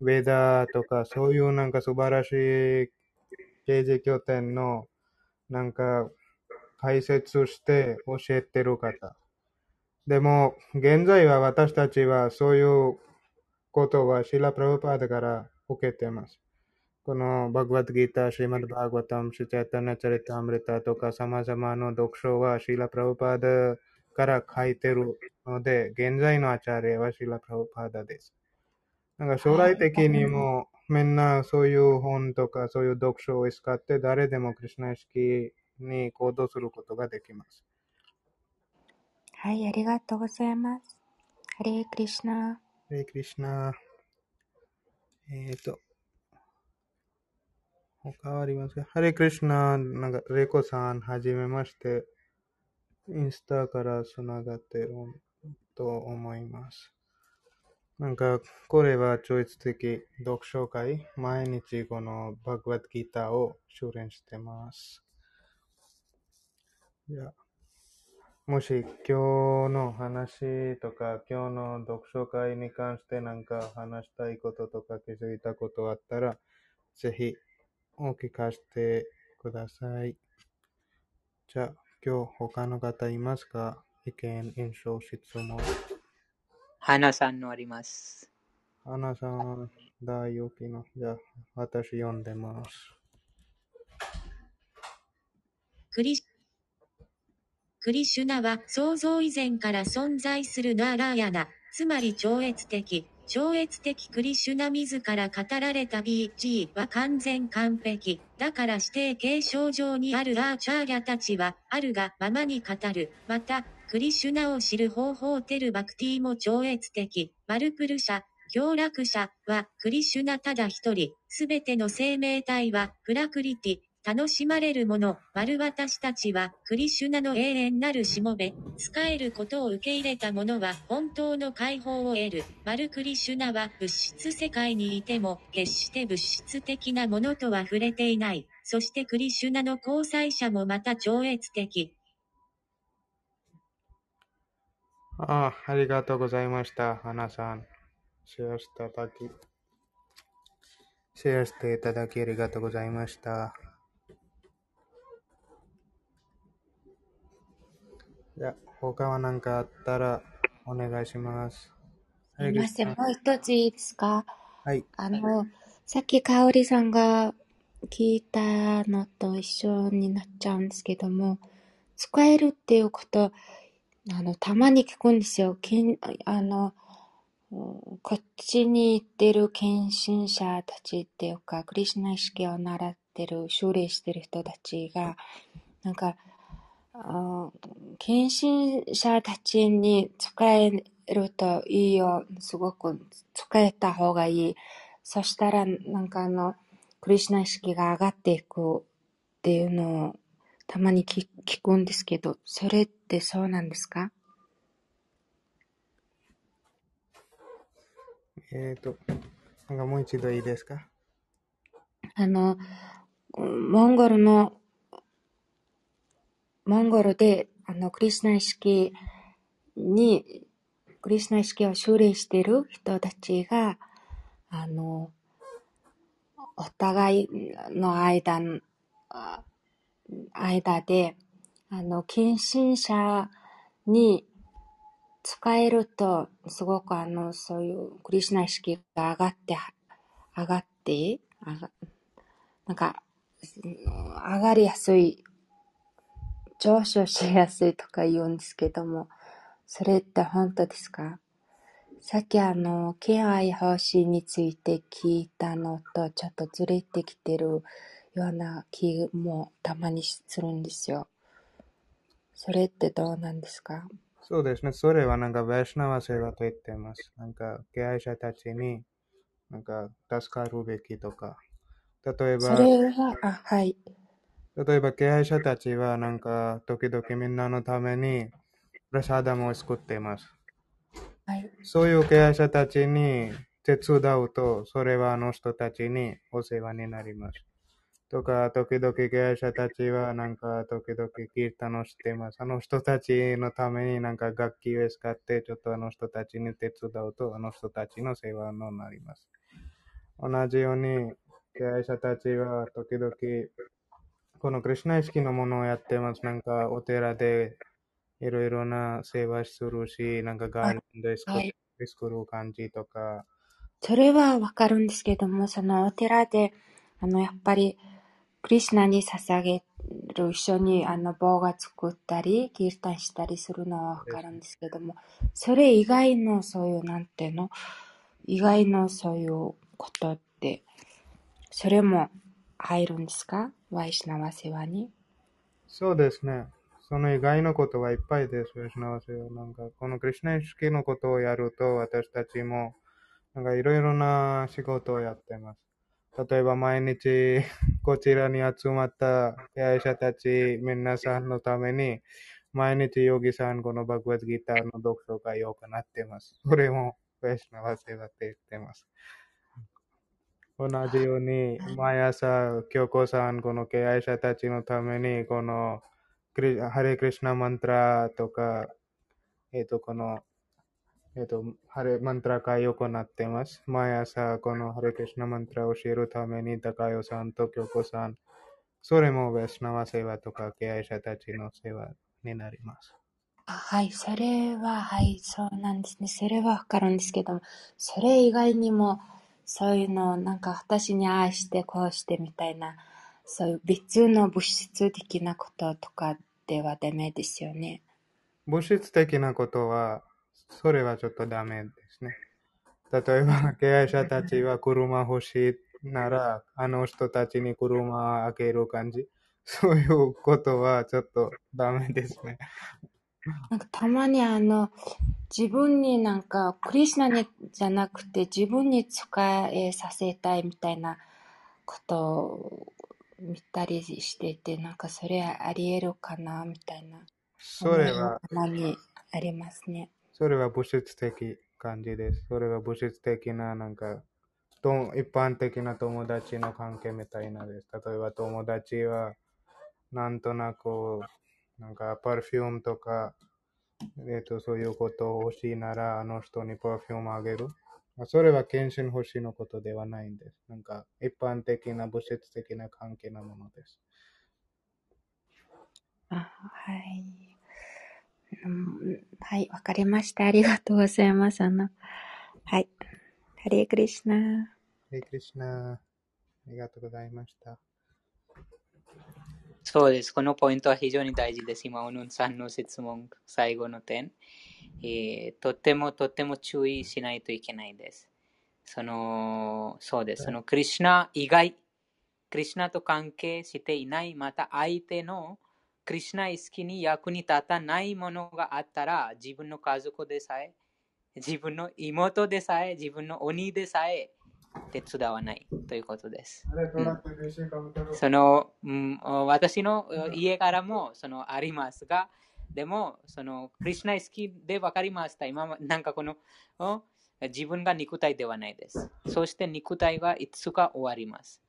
ウェダーとか、そういうなんか素晴らしい刑事拠点のなんか解説して教えてる方。でも、現在は私たちはそういうことはシラ・プラブパーダから受けてます。このバグワッドギーター、シーマド・バーグワタム、シチャタナチャリタアムリタとか様々な読書はシーラ・プラブパーダから書いてるので、現在のアチャレはシーラ・プラブパーダです。なんか将来的にもみんなそういう本とかそういう読書を使って誰でもクリュナ意識に行動することができます。はい、ありがとうございます。ハレークリシナ。ハレークリシナ。えっ、ー、と、他ありますかハレクリシナ、なんか、レコさん、はじめまして。インスタからつながってると思います。なんか、これは超越的読書会。毎日このバグワッドギターを修練してます。いや、もし今日の話とか、今日の読書会に関してなんか話したいこととか気づいたことあったら、ぜひお聞かせてください。じゃあ、今日他の方いますか？意見、印象、質問。花さんのあります。花さん、大大きな。じゃあ、私読んでます。クリクリシュナは創造以前から存在するナーラーヤナ、つまり超越的、超越的クリシュナ自ら語られた BG は完全完璧。だから指定継承上にあるアーチャーリャたちは、あるがままに語る。また、クリシュナを知る方法テルバクティも超越的。マルプル社、強楽者はクリシュナただ一人。すべての生命体はプラクリティ、楽しまれるもの、丸私たちは、クリシュナの永遠なるしもべ、使えることを受け入れた者は、本当の解放を得る。丸クリシュナは、物質世界にいても、決して物質的なものとは触れていない。そしてクリシュナの交際者もまた超越的。ああ、ありがとうございました、花さん。シェアしていただき、シェアしていただきありがとうございました。じゃあ、他は何かあったらお願いします。すみません、もう一ついいですか？はい。あの、さっきかおりさんが聞いたのと一緒になっちゃうんですけども、使えるっていうこと、あの、たまに聞くんですよ。けんあの、うんこっちに行ってる献身者たちっていうか、クリシュナ意識を習ってる、修練してる人たちが、なんか、あ献身者たちに使えるといいよ。すごく使えた方がいい。そしたら、なんかあの、クリシュナ意識が上がっていくっていうのをたまに聞聞くんですけど、それってそうなんですか？えっ、と、なんかもう一度いいですか？あの、モンゴルの、モンゴルで、あの、クリシュナ意識に、クリシュナ意識を修練している人たちが、あの、お互いの間、間で、あの、献身者に使えると、すごくあの、そういうクリシュナ意識が上がって、上がって、上がなんか、上がりやすい、上昇しやすいとか言うんですけども、それって本当ですか？さっきあの、敬愛奉仕について聞いたのとちょっとずれてきてるような気もたまにするんですよ。それってどうなんですか？そうですね。それはなんか、ヴェシナワセワと言っています。なんか、敬愛者たちに、なんか、助かるべきとか。例えそば、れは、あ、はい。例えば、敬愛者たちは、なんか、時々みんなのために、プラサダムを作っています。はい。そういう敬愛者たちに手伝うと、それはあの人たちにお世話になります。とか、時々敬愛者たちは、なんか、時々キータンをしています。あの人たちのためになんか楽器を使って、ちょっとあの人たちに手伝うと、あの人たちの世話になります。同じように、敬愛者たちは時々、このクリュナ意識のものをやってます。なんか、お寺でいろいろな世話するし、なんかガーランド作はい。作る感じとか、それはわかるんですけども、そのお寺で、あの、やっぱり、クリシュナに捧げる、一緒にあの棒が作ったり、キータンしたりするのはわかるんですけども、それ以外のそういう、なんていうの、以外のそういうことって、それも入るんですか？ワイシナワセワに。そうですね。その以外のことはいっぱいです。吉野せよ。なんか、このクリュナ意識のことをやると、私たちも、なんかいろいろな仕事をやってます。例えば毎日 こちらに集まった敬愛者たち皆さんのために毎日ヨギさんこのバグワッドギターの読書会を行っています。それもベースナワセワって言ってます。同じように毎朝京子さんこの敬愛者たちのためにこのハレクリシナマントラとかえっ、とこのえっ、と、ハレ、マントラ会を行ってます。毎朝、このハレクリシナマントラを教えるために、高代さんと京子さん、それもベスナワセワとか敬愛者たちの世話になります。あはい、それは、はい、そうなんですね。それはわかるんですけども、それ以外にも、そういうのを、なんか私に愛してこうしてみたいな、そういう別の物質的なこととかではダメですよね。物質的なことは、それはちょっとダメですね。例えば、敬愛者たちは車欲しいなら、あの人たちに車をあげる感じ。そういうことはちょっとダメですね。なんかたまにあの、自分になんか、クリシナにじゃなくて自分に使えさせたいみたいなことを見たりしてて、なんかそれあり得るかなみたいなそれは、たまにありますね。それは物質的感じです。それは物質的な、なんか、と一般的な友達の関係みたいなです。例えば友達は、なんとなく、なんか、 perfume とか、えっ、と、そういうことを欲しいなら、あの人に perfume あげる。それは献身欲しいのことではないんです。なんか、一般的な物質的な関係なものです。あ、はい。うんはい、わかりました。ありがとうございます。あの、はい。ハレークリシナ。ヘイクリシナ、ありがとうございました。そうです。このポイントは非常に大事です。今、オヌンさんの質問、最後の点。えー、とってもとっても注意しないといけないです。その、そうです。そのクリュナ以外、クリュナと関係していない、また相手のクリュナ意識に役に立たないものがあったら、自分の家族でさえ、自分の妹でさえ、自分の鬼でさえ手伝わないということです。うん、その、うん、私の家からもそのありますが、でも、そのクリュナ意識で分かりました。今、なんかこの、自分が肉体ではないです。そして肉体はいつか終わります。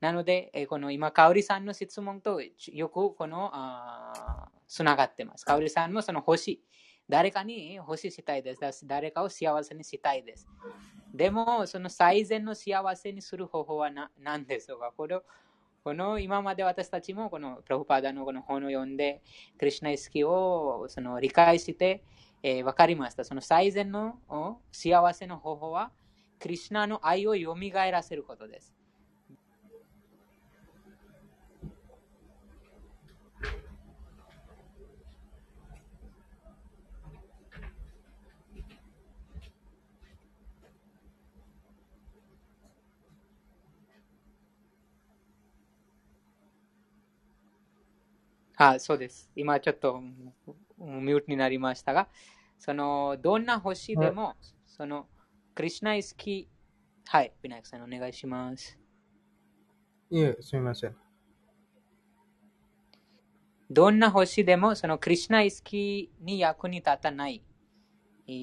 なので、えこの今、香織さんの質問とよくこのつながってます。香織さんもその星、誰かに星ししたいです。誰かを幸せにしたいです。でも、その最善の幸せにする方法は何でしょうかこれこの今まで私たちもこのプラフパーダのこの本を読んで、クリュナ意識をその理解して、えー、分かりました。その最善の幸せの方法は、クリュナの愛を蘇らせることです。あ、そうです。今ちょっとミュートになりましたが、その、どんな星でも、その、クリュナイスキー、はい、ビナイクさんお願いします。いえ、すみません。どんな星でも、そのクリュナイスキーに役に立たない